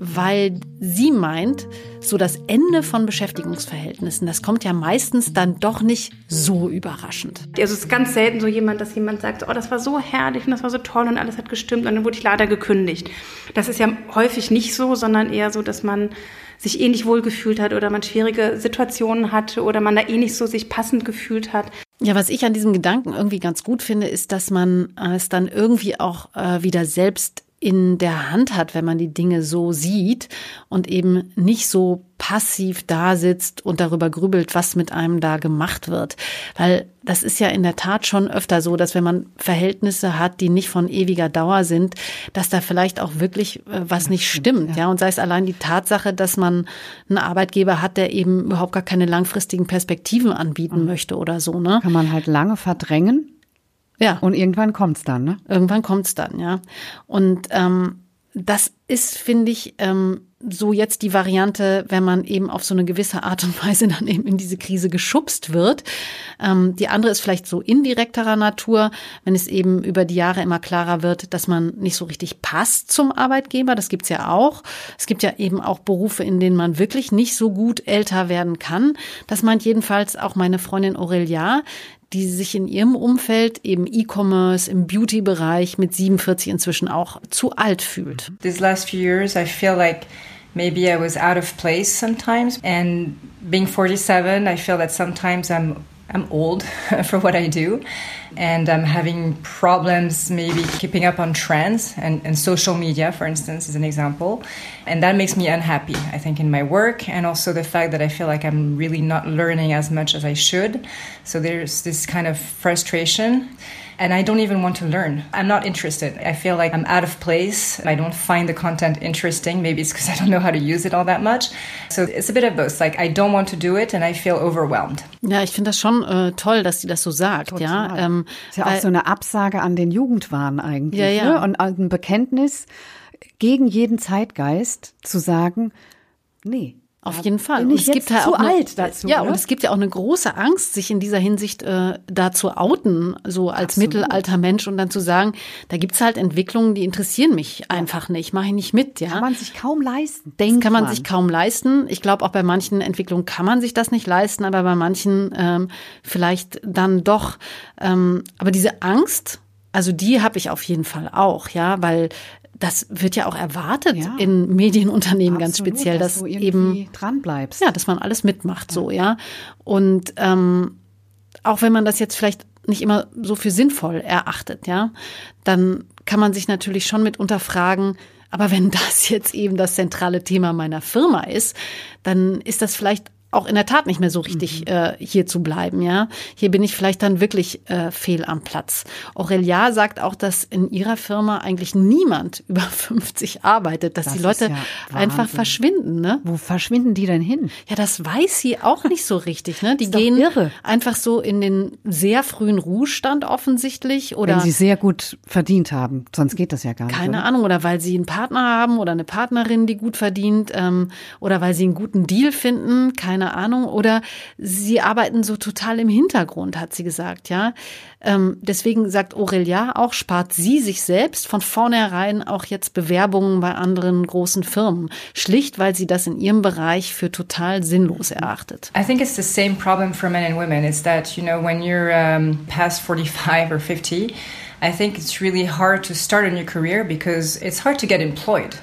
Speaker 2: weil sie meint, so das Ende von Beschäftigungsverhältnissen, das kommt ja meistens dann doch nicht so überraschend.
Speaker 9: Also es ist ganz selten so jemand, dass jemand sagt, oh, das war so herrlich und das war so toll und alles hat gestimmt und dann wurde ich leider gekündigt. Das ist ja häufig nicht so, sondern eher so, dass man sich eh nicht wohl gefühlt hat oder man schwierige Situationen hatte oder man da eh nicht so sich passend gefühlt hat.
Speaker 2: Ja, was ich an diesem Gedanken irgendwie ganz gut finde, ist, dass man es dann irgendwie auch äh, wieder selbst in der Hand hat, wenn man die Dinge so sieht und eben nicht so passiv da sitzt und darüber grübelt, was mit einem da gemacht wird. Weil das ist ja in der Tat schon öfter so, dass wenn man Verhältnisse hat, die nicht von ewiger Dauer sind, dass da vielleicht auch wirklich äh, was nicht stimmt. Ja. und sei es allein die Tatsache, dass man einen Arbeitgeber hat, der eben überhaupt gar keine langfristigen Perspektiven anbieten mhm. möchte oder so. Ne?
Speaker 8: Kann man halt lange verdrängen ja. Und irgendwann kommt's dann, ne?
Speaker 2: Irgendwann kommt's dann, ja. Und ähm, das ist, finde ich, ähm, so jetzt die Variante, wenn man eben auf so eine gewisse Art und Weise dann eben in diese Krise geschubst wird. Ähm, die andere ist vielleicht so indirekterer Natur, wenn es eben über die Jahre immer klarer wird, dass man nicht so richtig passt zum Arbeitgeber. Das gibt's ja auch. Es gibt ja eben auch Berufe, in denen man wirklich nicht so gut älter werden kann. Das meint jedenfalls auch meine Freundin Aurelia, die sich in ihrem Umfeld eben E-Commerce im Beauty-Bereich mit 47 inzwischen auch zu alt fühlt.
Speaker 3: These last few years I feel like maybe I was out of place sometimes and being 47 I feel that sometimes I'm I'm old for what I do, and I'm having problems maybe keeping up on trends and, and, social media, for instance, is an example. And that makes me unhappy, I think, in my work, and also the fact that I feel like I'm really not learning as much as I should. So there's this kind of frustration and I don't even want to learn. I'm not interested. I feel like I'm out of place. I don't find the content interesting. Maybe it's because I don't know how to use it all that much. So it's a bit of both. Like I don't want to do it and I feel overwhelmed.
Speaker 2: Ja, ich finde das schon äh, toll, dass sie das so sagt. Total. Ja,
Speaker 8: ähm, ist ja auch so eine Absage an den Jugendwahn eigentlich. Ja, ja. Ne? Und ein Bekenntnis gegen jeden Zeitgeist zu sagen, nee,
Speaker 2: auf jeden Fall.
Speaker 8: Bin ich und es gibt halt auch eine, dazu,
Speaker 2: ja, oder? und es gibt ja auch eine große Angst, sich in dieser Hinsicht äh, da zu outen, so als Absolut. mittelalter Mensch und dann zu sagen, da gibt's halt Entwicklungen, die interessieren mich einfach nicht, mache ich nicht mit. Ja,
Speaker 8: kann man sich kaum leisten.
Speaker 2: Denkt das kann man, man, sich kaum leisten. Ich glaube, auch bei manchen Entwicklungen kann man sich das nicht leisten, aber bei manchen ähm, vielleicht dann doch. Ähm, aber diese Angst, also die habe ich auf jeden Fall auch, ja, weil das wird ja auch erwartet ja. in Medienunternehmen Absolut, ganz speziell, dass, dass eben
Speaker 8: dran bleibst.
Speaker 2: Ja, dass man alles mitmacht, ja. so ja. Und ähm, auch wenn man das jetzt vielleicht nicht immer so für sinnvoll erachtet, ja, dann kann man sich natürlich schon mit unterfragen, aber wenn das jetzt eben das zentrale Thema meiner Firma ist, dann ist das vielleicht auch in der Tat nicht mehr so richtig mhm. äh, hier zu bleiben, ja. Hier bin ich vielleicht dann wirklich äh, fehl am Platz. Aurelia sagt auch, dass in ihrer Firma eigentlich niemand über 50 arbeitet, dass das die Leute ja einfach verschwinden, ne?
Speaker 8: Wo verschwinden die denn hin?
Speaker 2: Ja, das weiß sie auch nicht so richtig, ne? Die gehen irre. einfach so in den sehr frühen Ruhestand offensichtlich oder
Speaker 8: wenn sie sehr gut verdient haben, sonst geht das ja gar nicht.
Speaker 2: Keine oder? Ahnung oder weil sie einen Partner haben oder eine Partnerin, die gut verdient ähm, oder weil sie einen guten Deal finden, keine keine Ahnung. Oder sie arbeiten so total im Hintergrund, hat sie gesagt, ja. Ähm, deswegen sagt Aurelia auch, spart sie sich selbst von vornherein auch jetzt Bewerbungen bei anderen großen Firmen. Schlicht, weil sie das in ihrem Bereich für total sinnlos erachtet.
Speaker 3: I think it's the same problem for men and women. Is that, you know, when you're um, past 45 or 50, I think it's really hard to start a new career because it's hard to get employed.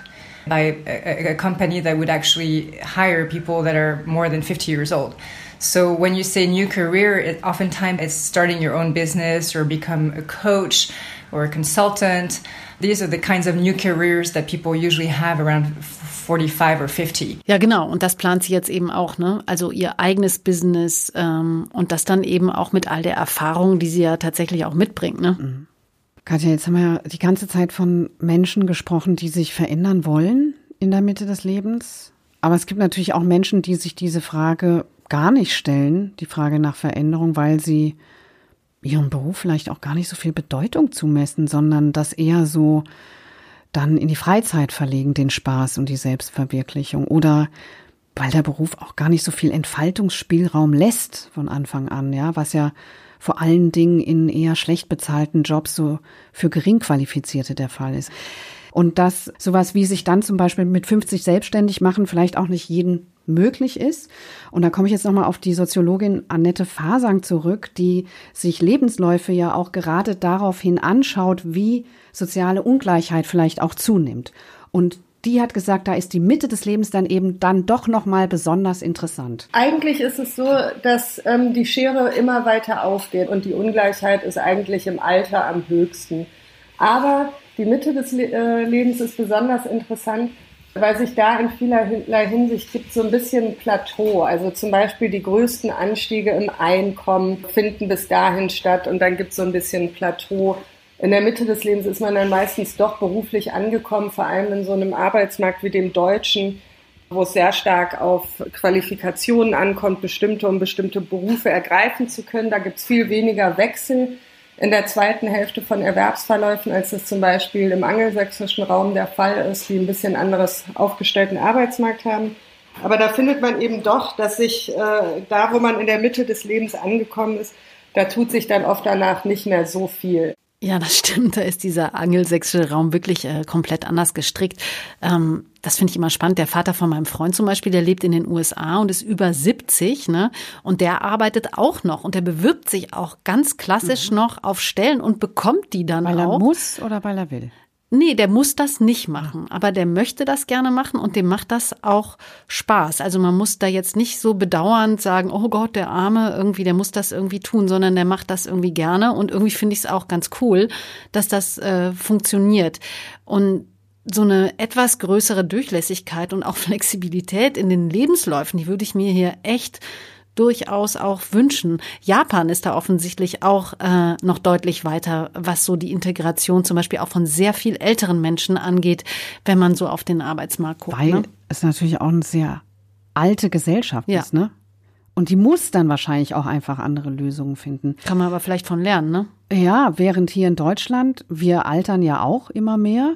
Speaker 3: By a, a, company that would actually hire people that are more than 50 years old. So when you say new career, it, oftentimes it's starting your own business or become a coach or a consultant. These are the kinds of new careers that people usually have around 45 or 50.
Speaker 2: Ja, genau. Und das plant sie jetzt eben auch, ne? Also ihr eigenes Business ähm, und das dann eben auch mit all der Erfahrung, die sie ja tatsächlich auch mitbringt, ne? Mhm.
Speaker 8: Katja, jetzt haben wir ja die ganze Zeit von Menschen gesprochen, die sich verändern wollen in der Mitte des Lebens. Aber es gibt natürlich auch Menschen, die sich diese Frage gar nicht stellen, die Frage nach Veränderung, weil sie ihrem Beruf vielleicht auch gar nicht so viel Bedeutung zumessen, sondern das eher so dann in die Freizeit verlegen, den Spaß und die Selbstverwirklichung. Oder weil der Beruf auch gar nicht so viel Entfaltungsspielraum lässt von Anfang an, ja, was ja vor allen Dingen in eher schlecht bezahlten Jobs so für Geringqualifizierte der Fall ist. Und dass sowas wie sich dann zum Beispiel mit 50 selbstständig machen vielleicht auch nicht jeden möglich ist. Und da komme ich jetzt nochmal auf die Soziologin Annette Fasang zurück, die sich Lebensläufe ja auch gerade daraufhin anschaut, wie soziale Ungleichheit vielleicht auch zunimmt. Und die hat gesagt, da ist die Mitte des Lebens dann eben dann doch noch mal besonders interessant.
Speaker 7: Eigentlich ist es so, dass ähm, die Schere immer weiter aufgeht und die Ungleichheit ist eigentlich im Alter am höchsten. Aber die Mitte des Le äh, Lebens ist besonders interessant, weil sich da in vielerlei Hinsicht gibt so ein bisschen Plateau. Also zum Beispiel die größten Anstiege im Einkommen finden bis dahin statt und dann gibt es so ein bisschen Plateau in der Mitte des Lebens ist man dann meistens doch beruflich angekommen, vor allem in so einem Arbeitsmarkt wie dem deutschen, wo es sehr stark auf Qualifikationen ankommt, bestimmte um bestimmte Berufe ergreifen zu können. Da gibt es viel weniger Wechsel in der zweiten Hälfte von Erwerbsverläufen, als es zum Beispiel im angelsächsischen Raum der Fall ist, die ein bisschen anderes aufgestellten Arbeitsmarkt haben. Aber da findet man eben doch, dass sich äh, da, wo man in der Mitte des Lebens angekommen ist, da tut sich dann oft danach nicht mehr so viel.
Speaker 2: Ja, das stimmt. Da ist dieser angelsächsische Raum wirklich äh, komplett anders gestrickt. Ähm, das finde ich immer spannend. Der Vater von meinem Freund zum Beispiel, der lebt in den USA und ist über 70, ne? Und der arbeitet auch noch und der bewirbt sich auch ganz klassisch mhm. noch auf Stellen und bekommt die dann
Speaker 8: weil
Speaker 2: auch.
Speaker 8: Weil er muss oder weil er will?
Speaker 2: Nee, der muss das nicht machen, aber der möchte das gerne machen und dem macht das auch Spaß. Also man muss da jetzt nicht so bedauernd sagen, oh Gott, der Arme irgendwie, der muss das irgendwie tun, sondern der macht das irgendwie gerne und irgendwie finde ich es auch ganz cool, dass das äh, funktioniert. Und so eine etwas größere Durchlässigkeit und auch Flexibilität in den Lebensläufen, die würde ich mir hier echt durchaus auch wünschen. Japan ist da offensichtlich auch äh, noch deutlich weiter, was so die Integration zum Beispiel auch von sehr viel älteren Menschen angeht, wenn man so auf den Arbeitsmarkt guckt.
Speaker 8: Weil ne? es natürlich auch eine sehr alte Gesellschaft
Speaker 2: ja.
Speaker 8: ist, ne? Und die muss dann wahrscheinlich auch einfach andere Lösungen finden.
Speaker 2: Kann man aber vielleicht von lernen, ne?
Speaker 8: Ja, während hier in Deutschland, wir altern ja auch immer mehr,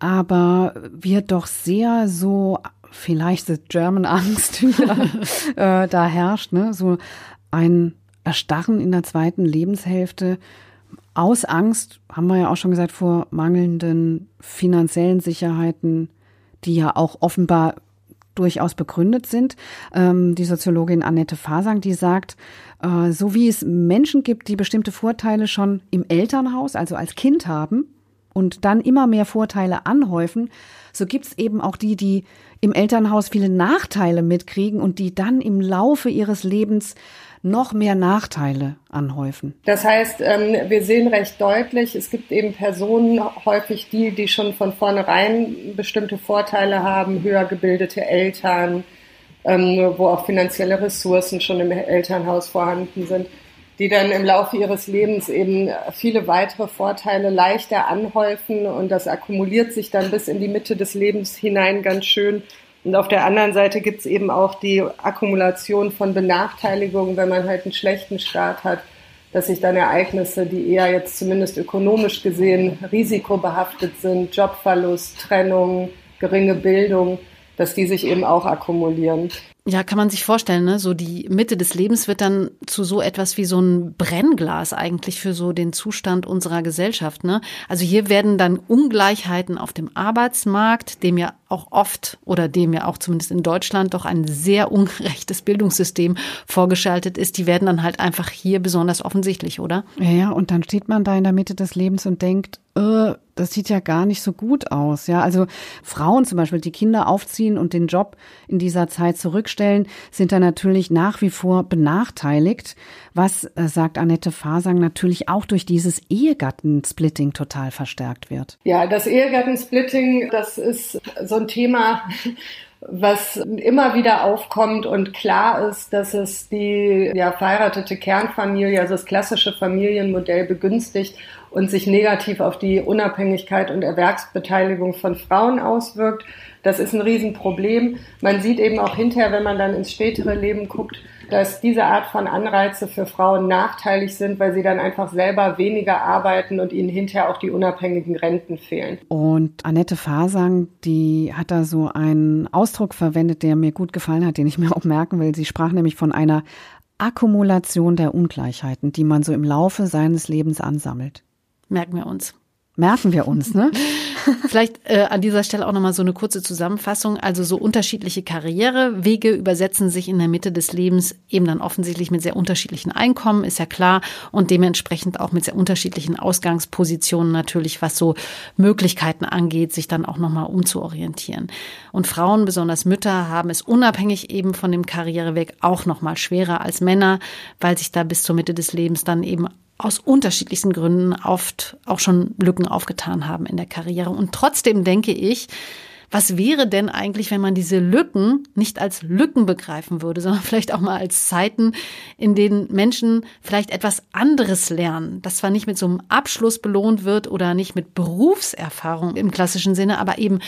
Speaker 8: aber wir doch sehr so vielleicht the German Angst wieder äh, da herrscht, ne? So ein Erstarren in der zweiten Lebenshälfte aus Angst, haben wir ja auch schon gesagt, vor mangelnden finanziellen Sicherheiten, die ja auch offenbar durchaus begründet sind. Ähm, die Soziologin Annette Fasang, die sagt, äh, so wie es Menschen gibt, die bestimmte Vorteile schon im Elternhaus, also als Kind haben und dann immer mehr Vorteile anhäufen, so gibt es eben auch die, die im Elternhaus viele Nachteile mitkriegen und die dann im Laufe ihres Lebens noch mehr Nachteile anhäufen.
Speaker 7: Das heißt, ähm, wir sehen recht deutlich, es gibt eben Personen, häufig die, die schon von vornherein bestimmte Vorteile haben, höher gebildete Eltern, ähm, wo auch finanzielle Ressourcen schon im Elternhaus vorhanden sind die dann im Laufe ihres Lebens eben viele weitere Vorteile leichter anhäufen und das akkumuliert sich dann bis in die Mitte des Lebens hinein ganz schön. Und auf der anderen Seite gibt es eben auch die Akkumulation von Benachteiligungen, wenn man halt einen schlechten Start hat, dass sich dann Ereignisse, die eher jetzt zumindest ökonomisch gesehen risikobehaftet sind, Jobverlust, Trennung, geringe Bildung, dass die sich eben auch akkumulieren.
Speaker 2: Ja, kann man sich vorstellen, ne? So die Mitte des Lebens wird dann zu so etwas wie so ein Brennglas eigentlich für so den Zustand unserer Gesellschaft, ne? Also hier werden dann Ungleichheiten auf dem Arbeitsmarkt, dem ja auch oft oder dem ja auch zumindest in Deutschland doch ein sehr ungerechtes Bildungssystem vorgeschaltet ist, die werden dann halt einfach hier besonders offensichtlich, oder?
Speaker 8: Ja, ja, und dann steht man da in der Mitte des Lebens und denkt, äh, das sieht ja gar nicht so gut aus. Ja, also Frauen zum Beispiel, die Kinder aufziehen und den Job in dieser Zeit zurückstellen, sind da natürlich nach wie vor benachteiligt, was, äh, sagt Annette Fasang, natürlich auch durch dieses Ehegattensplitting total verstärkt wird.
Speaker 7: Ja, das Ehegattensplitting, das ist so ein Thema, was immer wieder aufkommt und klar ist, dass es die ja, verheiratete Kernfamilie, also das klassische Familienmodell begünstigt und sich negativ auf die Unabhängigkeit und Erwerbsbeteiligung von Frauen auswirkt. Das ist ein Riesenproblem. Man sieht eben auch hinterher, wenn man dann ins spätere Leben guckt, dass diese Art von Anreize für Frauen nachteilig sind, weil sie dann einfach selber weniger arbeiten und ihnen hinterher auch die unabhängigen Renten fehlen.
Speaker 8: Und Annette Fasang, die hat da so einen Ausdruck verwendet, der mir gut gefallen hat, den ich mir auch merken will. Sie sprach nämlich von einer Akkumulation der Ungleichheiten, die man so im Laufe seines Lebens ansammelt.
Speaker 2: Merken wir uns.
Speaker 8: Merken wir uns, ne?
Speaker 2: Vielleicht äh, an dieser Stelle auch nochmal so eine kurze Zusammenfassung. Also so unterschiedliche Karrierewege übersetzen sich in der Mitte des Lebens eben dann offensichtlich mit sehr unterschiedlichen Einkommen, ist ja klar, und dementsprechend auch mit sehr unterschiedlichen Ausgangspositionen natürlich, was so Möglichkeiten angeht, sich dann auch nochmal umzuorientieren. Und Frauen, besonders Mütter, haben es unabhängig eben von dem Karriereweg auch nochmal schwerer als Männer, weil sich da bis zur Mitte des Lebens dann eben aus unterschiedlichsten Gründen oft auch schon Lücken aufgetan haben in der Karriere. Und trotzdem denke ich, was wäre denn eigentlich, wenn man diese Lücken nicht als Lücken begreifen würde, sondern vielleicht auch mal als Zeiten, in denen Menschen vielleicht etwas anderes lernen, das zwar nicht mit so einem Abschluss belohnt wird oder nicht mit Berufserfahrung im klassischen Sinne, aber eben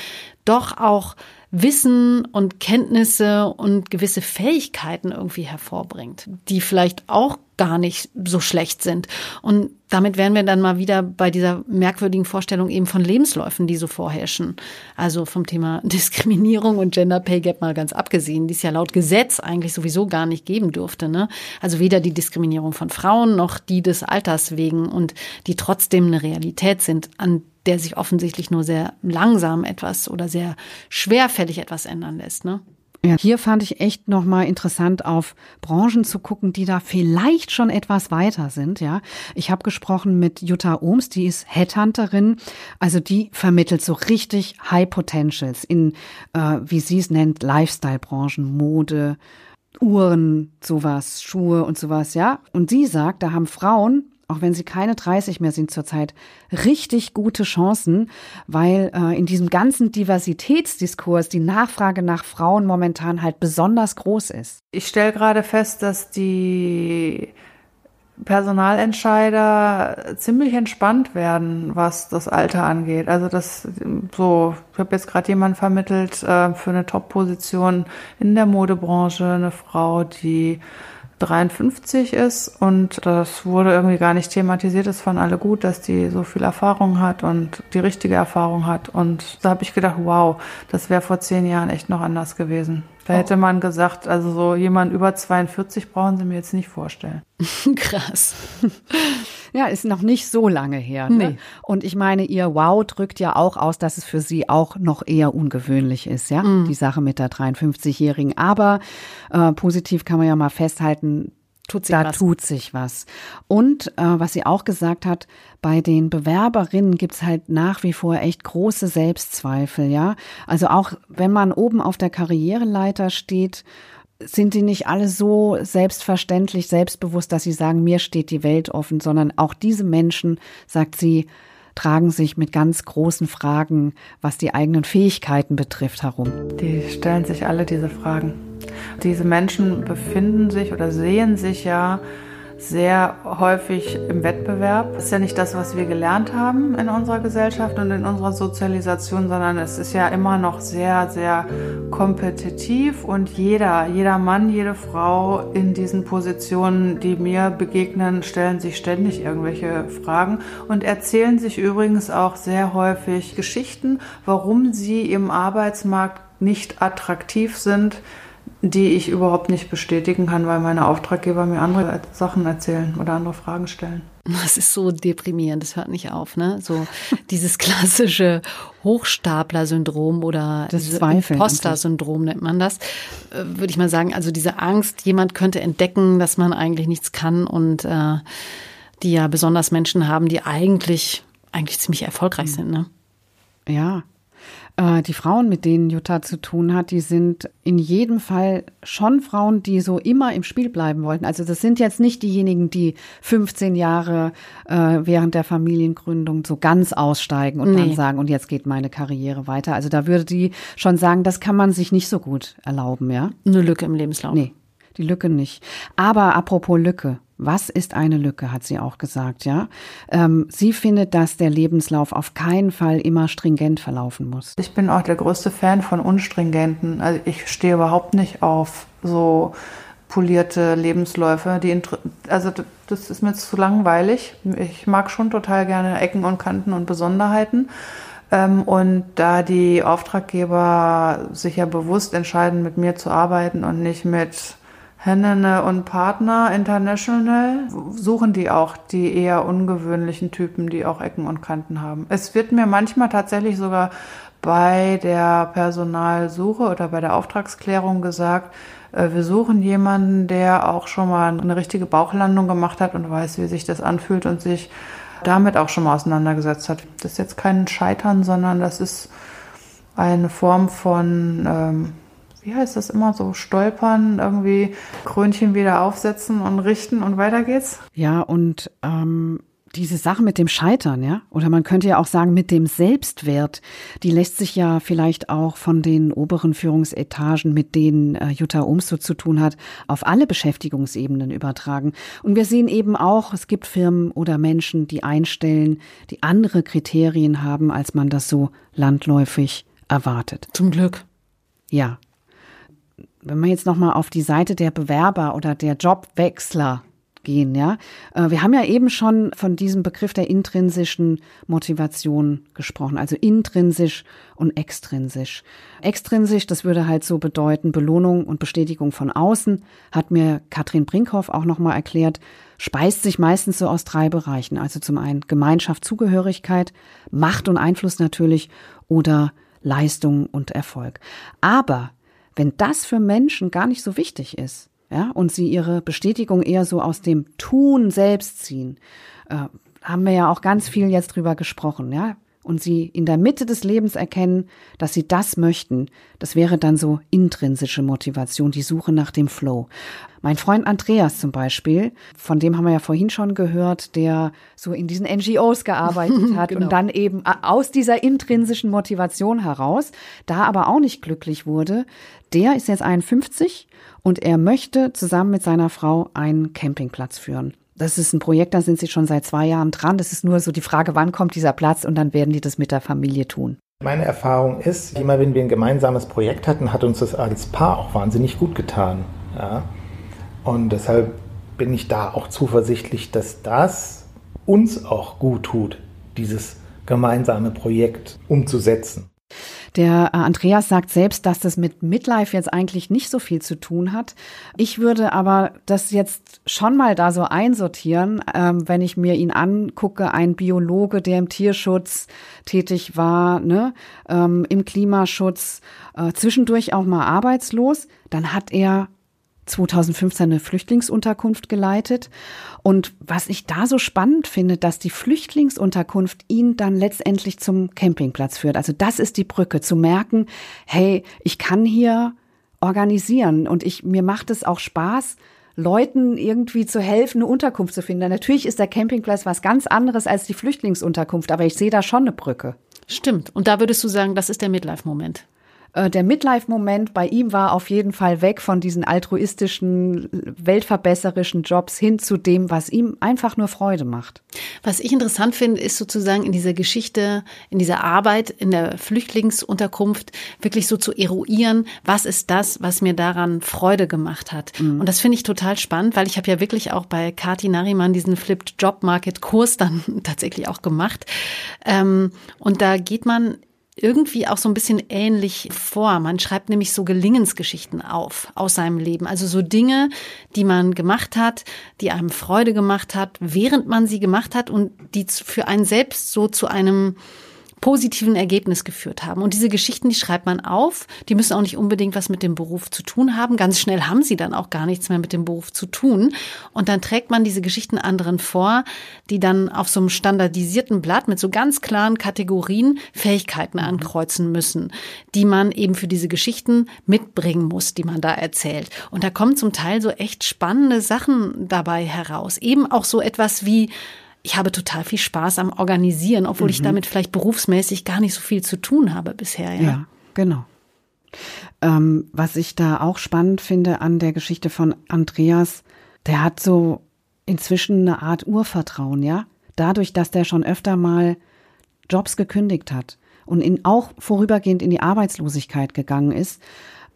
Speaker 2: doch auch Wissen und Kenntnisse und gewisse Fähigkeiten irgendwie hervorbringt, die vielleicht auch gar nicht so schlecht sind. Und damit wären wir dann mal wieder bei dieser merkwürdigen Vorstellung eben von Lebensläufen, die so vorherrschen. Also vom Thema Diskriminierung und Gender Pay Gap mal ganz abgesehen, die es ja laut Gesetz eigentlich sowieso gar nicht geben dürfte. Ne? Also weder die Diskriminierung von Frauen noch die des Alters wegen und die trotzdem eine Realität sind, an der sich offensichtlich nur sehr langsam etwas oder sehr schwerfällig etwas ändern lässt. Ne?
Speaker 8: Ja, hier fand ich echt nochmal interessant, auf Branchen zu gucken, die da vielleicht schon etwas weiter sind. Ja, ich habe gesprochen mit Jutta Ohms, die ist Headhunterin, also die vermittelt so richtig High Potentials in, äh, wie sie es nennt, Lifestyle-Branchen, Mode, Uhren, sowas, Schuhe und sowas. Ja, und sie sagt, da haben Frauen auch wenn sie keine 30 mehr sind zurzeit, richtig gute Chancen, weil äh, in diesem ganzen Diversitätsdiskurs die Nachfrage nach Frauen momentan halt besonders groß ist.
Speaker 6: Ich stelle gerade fest, dass die Personalentscheider ziemlich entspannt werden, was das Alter angeht. Also das so, ich habe jetzt gerade jemanden vermittelt äh, für eine Top-Position in der Modebranche, eine Frau, die 53 ist und das wurde irgendwie gar nicht thematisiert. Es fanden alle gut, dass die so viel Erfahrung hat und die richtige Erfahrung hat. Und da habe ich gedacht, wow, das wäre vor zehn Jahren echt noch anders gewesen. Da hätte man gesagt, also so jemand über 42 brauchen Sie mir jetzt nicht vorstellen.
Speaker 2: Krass.
Speaker 8: Ja, ist noch nicht so lange her. Ne? Nee. Und ich meine, ihr Wow drückt ja auch aus, dass es für sie auch noch eher ungewöhnlich ist, ja, mhm. die Sache mit der 53-Jährigen. Aber äh, positiv kann man ja mal festhalten,
Speaker 2: tut sich
Speaker 8: da
Speaker 2: was.
Speaker 8: tut sich was. Und äh, was sie auch gesagt hat, bei den Bewerberinnen gibt's halt nach wie vor echt große Selbstzweifel, ja. Also auch wenn man oben auf der Karriereleiter steht, sind die nicht alle so selbstverständlich, selbstbewusst, dass sie sagen, mir steht die Welt offen, sondern auch diese Menschen, sagt sie, tragen sich mit ganz großen Fragen, was die eigenen Fähigkeiten betrifft, herum.
Speaker 6: Die stellen sich alle diese Fragen. Diese Menschen befinden sich oder sehen sich ja sehr häufig im Wettbewerb. Das ist ja nicht das, was wir gelernt haben in unserer Gesellschaft und in unserer Sozialisation, sondern es ist ja immer noch sehr, sehr kompetitiv und jeder, jeder Mann, jede Frau in diesen Positionen, die mir begegnen, stellen sich ständig irgendwelche Fragen und erzählen sich übrigens auch sehr häufig Geschichten, warum sie im Arbeitsmarkt nicht attraktiv sind, die ich überhaupt nicht bestätigen kann, weil meine Auftraggeber mir andere Sachen erzählen oder andere Fragen stellen.
Speaker 2: Das ist so deprimierend, das hört nicht auf, ne? So dieses klassische Hochstapler-Syndrom oder
Speaker 8: das
Speaker 2: Imposter-Syndrom nennt man das, äh, würde ich mal sagen. Also diese Angst, jemand könnte entdecken, dass man eigentlich nichts kann und äh, die ja besonders Menschen haben, die eigentlich eigentlich ziemlich erfolgreich sind, ne?
Speaker 8: Ja, äh, die Frauen, mit denen Jutta zu tun hat, die sind in jedem Fall schon Frauen, die so immer im Spiel bleiben wollten. Also das sind jetzt nicht diejenigen, die 15 Jahre äh, während der Familiengründung so ganz aussteigen und nee. dann sagen, und jetzt geht meine Karriere weiter. Also da würde die schon sagen, das kann man sich nicht so gut erlauben, ja?
Speaker 2: Eine Lücke im Lebenslauf.
Speaker 8: Nee, die Lücke nicht. Aber apropos Lücke. Was ist eine Lücke, hat sie auch gesagt, ja. Ähm, sie findet, dass der Lebenslauf auf keinen Fall immer stringent verlaufen muss.
Speaker 6: Ich bin auch der größte Fan von unstringenten. Also ich stehe überhaupt nicht auf so polierte Lebensläufe. Die, also das ist mir zu langweilig. Ich mag schon total gerne Ecken und Kanten und Besonderheiten. Ähm, und da die Auftraggeber sich ja bewusst entscheiden, mit mir zu arbeiten und nicht mit Hennene und Partner International suchen die auch die eher ungewöhnlichen Typen, die auch Ecken und Kanten haben. Es wird mir manchmal tatsächlich sogar bei der Personalsuche oder bei der Auftragsklärung gesagt, äh, wir suchen jemanden, der auch schon mal eine richtige Bauchlandung gemacht hat und weiß, wie sich das anfühlt und sich damit auch schon mal auseinandergesetzt hat. Das ist jetzt kein Scheitern, sondern das ist eine Form von ähm, wie heißt das immer so, stolpern, irgendwie Krönchen wieder aufsetzen und richten und weiter geht's.
Speaker 8: Ja, und ähm, diese Sache mit dem Scheitern, ja, oder man könnte ja auch sagen mit dem Selbstwert, die lässt sich ja vielleicht auch von den oberen Führungsetagen, mit denen äh, Jutta Ohms so zu tun hat, auf alle Beschäftigungsebenen übertragen. Und wir sehen eben auch, es gibt Firmen oder Menschen, die einstellen, die andere Kriterien haben, als man das so landläufig erwartet.
Speaker 2: Zum Glück.
Speaker 8: Ja, wenn man jetzt nochmal auf die Seite der Bewerber oder der Jobwechsler gehen, ja. Äh, wir haben ja eben schon von diesem Begriff der intrinsischen Motivation gesprochen, also intrinsisch und extrinsisch. Extrinsisch, das würde halt so bedeuten Belohnung und Bestätigung von außen, hat mir Katrin Brinkhoff auch nochmal erklärt, speist sich meistens so aus drei Bereichen. Also zum einen Gemeinschaft, Zugehörigkeit, Macht und Einfluss natürlich oder Leistung und Erfolg. Aber wenn das für Menschen gar nicht so wichtig ist, ja, und sie ihre Bestätigung eher so aus dem Tun selbst ziehen, äh, haben wir ja auch ganz viel jetzt drüber gesprochen, ja, und sie in der Mitte des Lebens erkennen, dass sie das möchten, das wäre dann so intrinsische Motivation, die Suche nach dem Flow. Mein Freund Andreas zum Beispiel, von dem haben wir ja vorhin schon gehört, der so in diesen NGOs gearbeitet hat genau. und dann eben aus dieser intrinsischen Motivation heraus, da aber auch nicht glücklich wurde, der ist jetzt 51 und er möchte zusammen mit seiner Frau einen Campingplatz führen. Das ist ein Projekt, da sind sie schon seit zwei Jahren dran. Das ist nur so die Frage, wann kommt dieser Platz und dann werden die das mit der Familie tun.
Speaker 4: Meine Erfahrung ist, immer wenn wir ein gemeinsames Projekt hatten, hat uns das als Paar auch wahnsinnig gut getan. Ja? Und deshalb bin ich da auch zuversichtlich, dass das uns auch gut tut, dieses gemeinsame Projekt umzusetzen.
Speaker 8: Der äh, Andreas sagt selbst, dass das mit Midlife jetzt eigentlich nicht so viel zu tun hat. Ich würde aber das jetzt schon mal da so einsortieren, ähm, wenn ich mir ihn angucke, ein Biologe, der im Tierschutz tätig war, ne, ähm, im Klimaschutz, äh, zwischendurch auch mal arbeitslos, dann hat er 2015 eine Flüchtlingsunterkunft geleitet. Und was ich da so spannend finde, dass die Flüchtlingsunterkunft ihn dann letztendlich zum Campingplatz führt. Also das ist die Brücke, zu merken, hey, ich kann hier organisieren und ich, mir macht es auch Spaß, Leuten irgendwie zu helfen, eine Unterkunft zu finden. Natürlich ist der Campingplatz was ganz anderes als die Flüchtlingsunterkunft, aber ich sehe da schon eine Brücke.
Speaker 2: Stimmt. Und da würdest du sagen, das ist der Midlife-Moment.
Speaker 8: Äh, der Midlife-Moment bei ihm war auf jeden Fall weg von diesen altruistischen, weltverbesserischen Jobs hin zu dem, was ihm einfach nur Freude macht.
Speaker 2: Was ich interessant finde, ist sozusagen in dieser Geschichte, in dieser Arbeit in der Flüchtlingsunterkunft wirklich so zu eruieren, was ist das, was mir daran Freude gemacht hat. Mhm. Und das finde ich total spannend, weil ich habe ja wirklich auch bei Kati Nariman diesen Flipped Job Market Kurs dann tatsächlich auch gemacht. Ähm, und da geht man irgendwie auch so ein bisschen ähnlich vor. Man schreibt nämlich so Gelingensgeschichten auf aus seinem Leben. Also so Dinge, die man gemacht hat, die einem Freude gemacht hat, während man sie gemacht hat und die für einen selbst so zu einem positiven Ergebnis geführt haben. Und diese Geschichten, die schreibt man auf. Die müssen auch nicht unbedingt was mit dem Beruf zu tun haben. Ganz schnell haben sie dann auch gar nichts mehr mit dem Beruf zu tun. Und dann trägt man diese Geschichten anderen vor, die dann auf so einem standardisierten Blatt mit so ganz klaren Kategorien Fähigkeiten ankreuzen müssen, die man eben für diese Geschichten mitbringen muss, die man da erzählt. Und da kommen zum Teil so echt spannende Sachen dabei heraus. Eben auch so etwas wie ich habe total viel Spaß am Organisieren, obwohl mhm. ich damit vielleicht berufsmäßig gar nicht so viel zu tun habe bisher. Ja,
Speaker 8: ja genau. Ähm, was ich da auch spannend finde an der Geschichte von Andreas, der hat so inzwischen eine Art Urvertrauen, ja. Dadurch, dass der schon öfter mal Jobs gekündigt hat und in, auch vorübergehend in die Arbeitslosigkeit gegangen ist,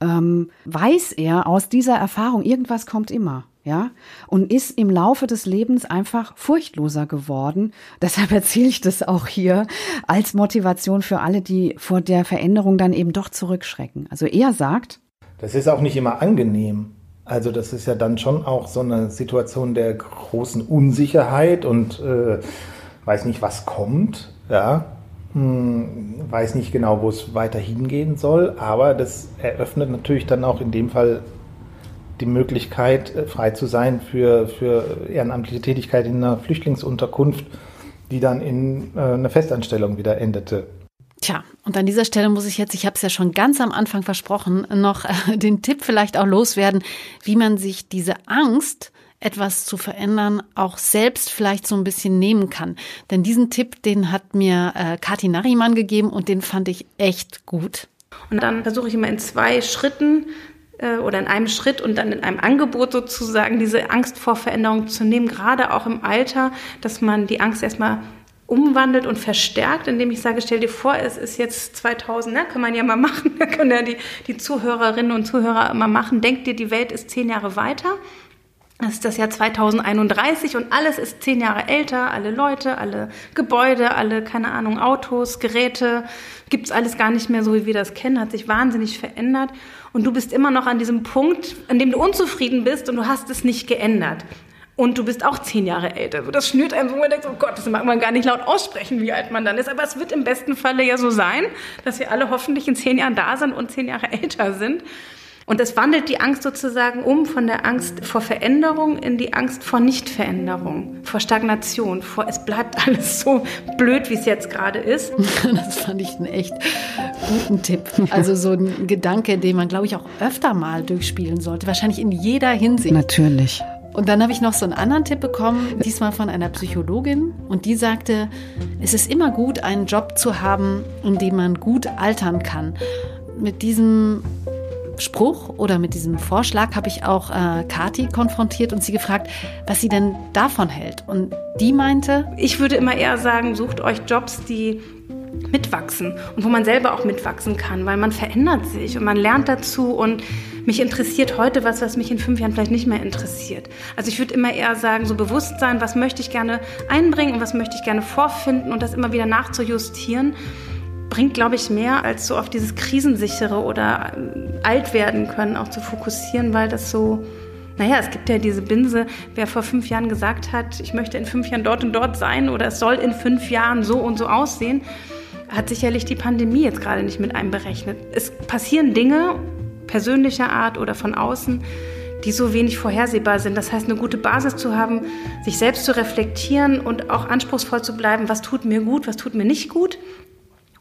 Speaker 8: ähm, weiß er aus dieser Erfahrung, irgendwas kommt immer ja, und ist im Laufe des Lebens einfach furchtloser geworden. Deshalb erzähle ich das auch hier als Motivation für alle, die vor der Veränderung dann eben doch zurückschrecken. Also er sagt,
Speaker 4: das ist auch nicht immer angenehm. Also das ist ja dann schon auch so eine Situation der großen Unsicherheit und äh, weiß nicht, was kommt, ja, hm, weiß nicht genau, wo es weiter hingehen soll, aber das eröffnet natürlich dann auch in dem Fall die Möglichkeit, äh, frei zu sein für, für ehrenamtliche Tätigkeit in einer Flüchtlingsunterkunft, die dann in äh, eine Festanstellung wieder endete.
Speaker 2: Tja, und an dieser Stelle muss ich jetzt, ich habe es ja schon ganz am Anfang versprochen, noch äh, den Tipp vielleicht auch loswerden, wie man sich diese Angst, etwas zu verändern, auch selbst vielleicht so ein bisschen nehmen kann. Denn diesen Tipp, den hat mir äh, Kati Nariman gegeben und den fand ich echt gut.
Speaker 9: Und dann versuche ich immer in zwei Schritten äh, oder in einem Schritt und dann in einem Angebot sozusagen diese Angst vor Veränderung zu nehmen, gerade auch im Alter, dass man die Angst erstmal umwandelt und verstärkt, indem ich sage, stell dir vor, es ist jetzt 2000, ne, kann man ja mal machen, können ja die, die Zuhörerinnen und Zuhörer mal machen, denkt dir, die Welt ist zehn Jahre weiter Das ist das Jahr 2031 und alles ist zehn Jahre älter. Alle Leute, alle Gebäude, alle, keine Ahnung, Autos, Geräte, gibt's alles gar nicht mehr so, wie wir das kennen, hat sich wahnsinnig verändert. Und du bist immer noch an diesem Punkt, an dem du unzufrieden bist und du hast es nicht geändert. Und du bist auch zehn Jahre älter. Das schnürt einem so, man denkt, oh Gott, das mag man gar nicht laut aussprechen, wie alt man dann ist. Aber es wird im besten Falle ja so sein, dass wir alle hoffentlich in zehn Jahren da sind und zehn Jahre älter sind. Und es wandelt die Angst sozusagen um von der Angst vor Veränderung in die Angst vor Nichtveränderung, vor Stagnation, vor es bleibt alles so blöd, wie es jetzt gerade ist.
Speaker 2: Das fand ich einen echt guten Tipp. Also so ein Gedanke, den man, glaube ich, auch öfter mal durchspielen sollte. Wahrscheinlich in jeder Hinsicht.
Speaker 8: Natürlich.
Speaker 2: Und dann habe ich noch so einen anderen Tipp bekommen, diesmal von einer Psychologin. Und die sagte, es ist immer gut, einen Job zu haben, in dem man gut altern kann. Mit diesem Spruch oder mit diesem Vorschlag habe ich auch äh, Kati konfrontiert und sie gefragt, was sie denn davon hält. Und die meinte,
Speaker 9: ich würde immer eher sagen, sucht euch Jobs, die mitwachsen und wo man selber auch mitwachsen kann, weil man verändert sich und man lernt dazu und mich interessiert heute was, was mich in fünf Jahren vielleicht nicht mehr interessiert. Also ich würde immer eher sagen, so Bewusstsein, was möchte ich gerne einbringen und was möchte ich gerne vorfinden und das immer wieder nachzujustieren bringt, glaube ich, mehr als so auf dieses Krisensichere oder äh, alt werden können auch zu fokussieren, weil das so, naja, es gibt ja diese Binse, wer vor fünf Jahren gesagt hat, ich möchte in fünf Jahren dort und dort sein oder es soll in fünf Jahren so und so aussehen, hat sicherlich die Pandemie jetzt gerade nicht mit einberechnet. Es passieren Dinge persönlicher Art oder von außen, die so wenig vorhersehbar sind. Das heißt, eine gute Basis zu haben, sich selbst zu reflektieren und auch anspruchsvoll zu bleiben, was tut mir gut, was tut mir nicht gut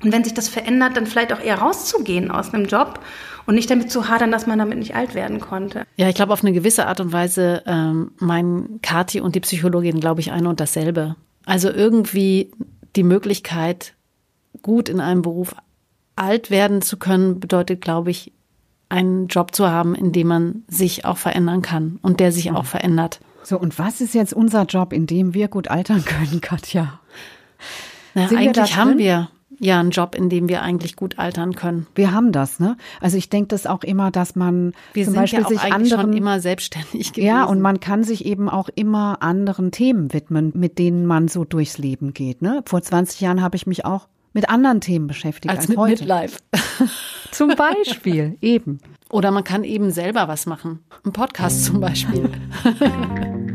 Speaker 9: und wenn sich das verändert, dann vielleicht auch eher rauszugehen aus einem Job und nicht damit zu hadern, dass man damit nicht alt werden konnte.
Speaker 2: Ja, ich glaube, auf eine gewisse Art und Weise ähm, meinen Kati und die Psychologin, glaube ich, ein und dasselbe. Also irgendwie die Möglichkeit, gut in einem Beruf alt werden zu können, bedeutet, glaube ich, einen Job zu haben, in dem man sich auch verändern kann und der sich auch verändert.
Speaker 8: So, und was ist jetzt unser Job, in dem wir gut altern können, Katja?
Speaker 2: Na, eigentlich haben wir ja einen Job, in dem wir eigentlich gut altern können.
Speaker 8: Wir haben das, ne? Also ich denke das auch immer, dass man
Speaker 2: wir
Speaker 8: zum
Speaker 2: sind
Speaker 8: Beispiel
Speaker 2: ja
Speaker 8: sich anderen
Speaker 2: schon immer selbstständig gewesen.
Speaker 8: ja und man kann sich eben auch immer anderen Themen widmen, mit denen man so durchs Leben geht. Ne? Vor 20 Jahren habe ich mich auch mit anderen Themen beschäftigt als,
Speaker 2: als mit
Speaker 8: heute.
Speaker 2: Midlife.
Speaker 8: Zum Beispiel eben.
Speaker 2: Oder man kann eben selber was machen. Ein Podcast zum Beispiel.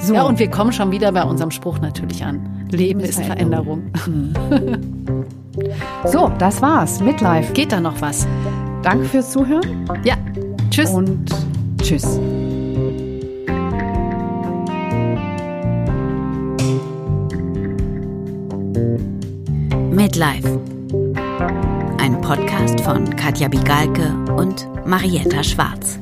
Speaker 8: So.
Speaker 2: Ja, und wir kommen schon wieder bei unserem Spruch natürlich an. Leben ist Veränderung.
Speaker 8: So, das war's. Midlife.
Speaker 2: Geht da noch was?
Speaker 8: Danke fürs Zuhören
Speaker 2: Ja. Tschüss.
Speaker 8: und tschüss.
Speaker 1: Midlife. Ein Podcast von Katja Bigalke und Marietta Schwarz.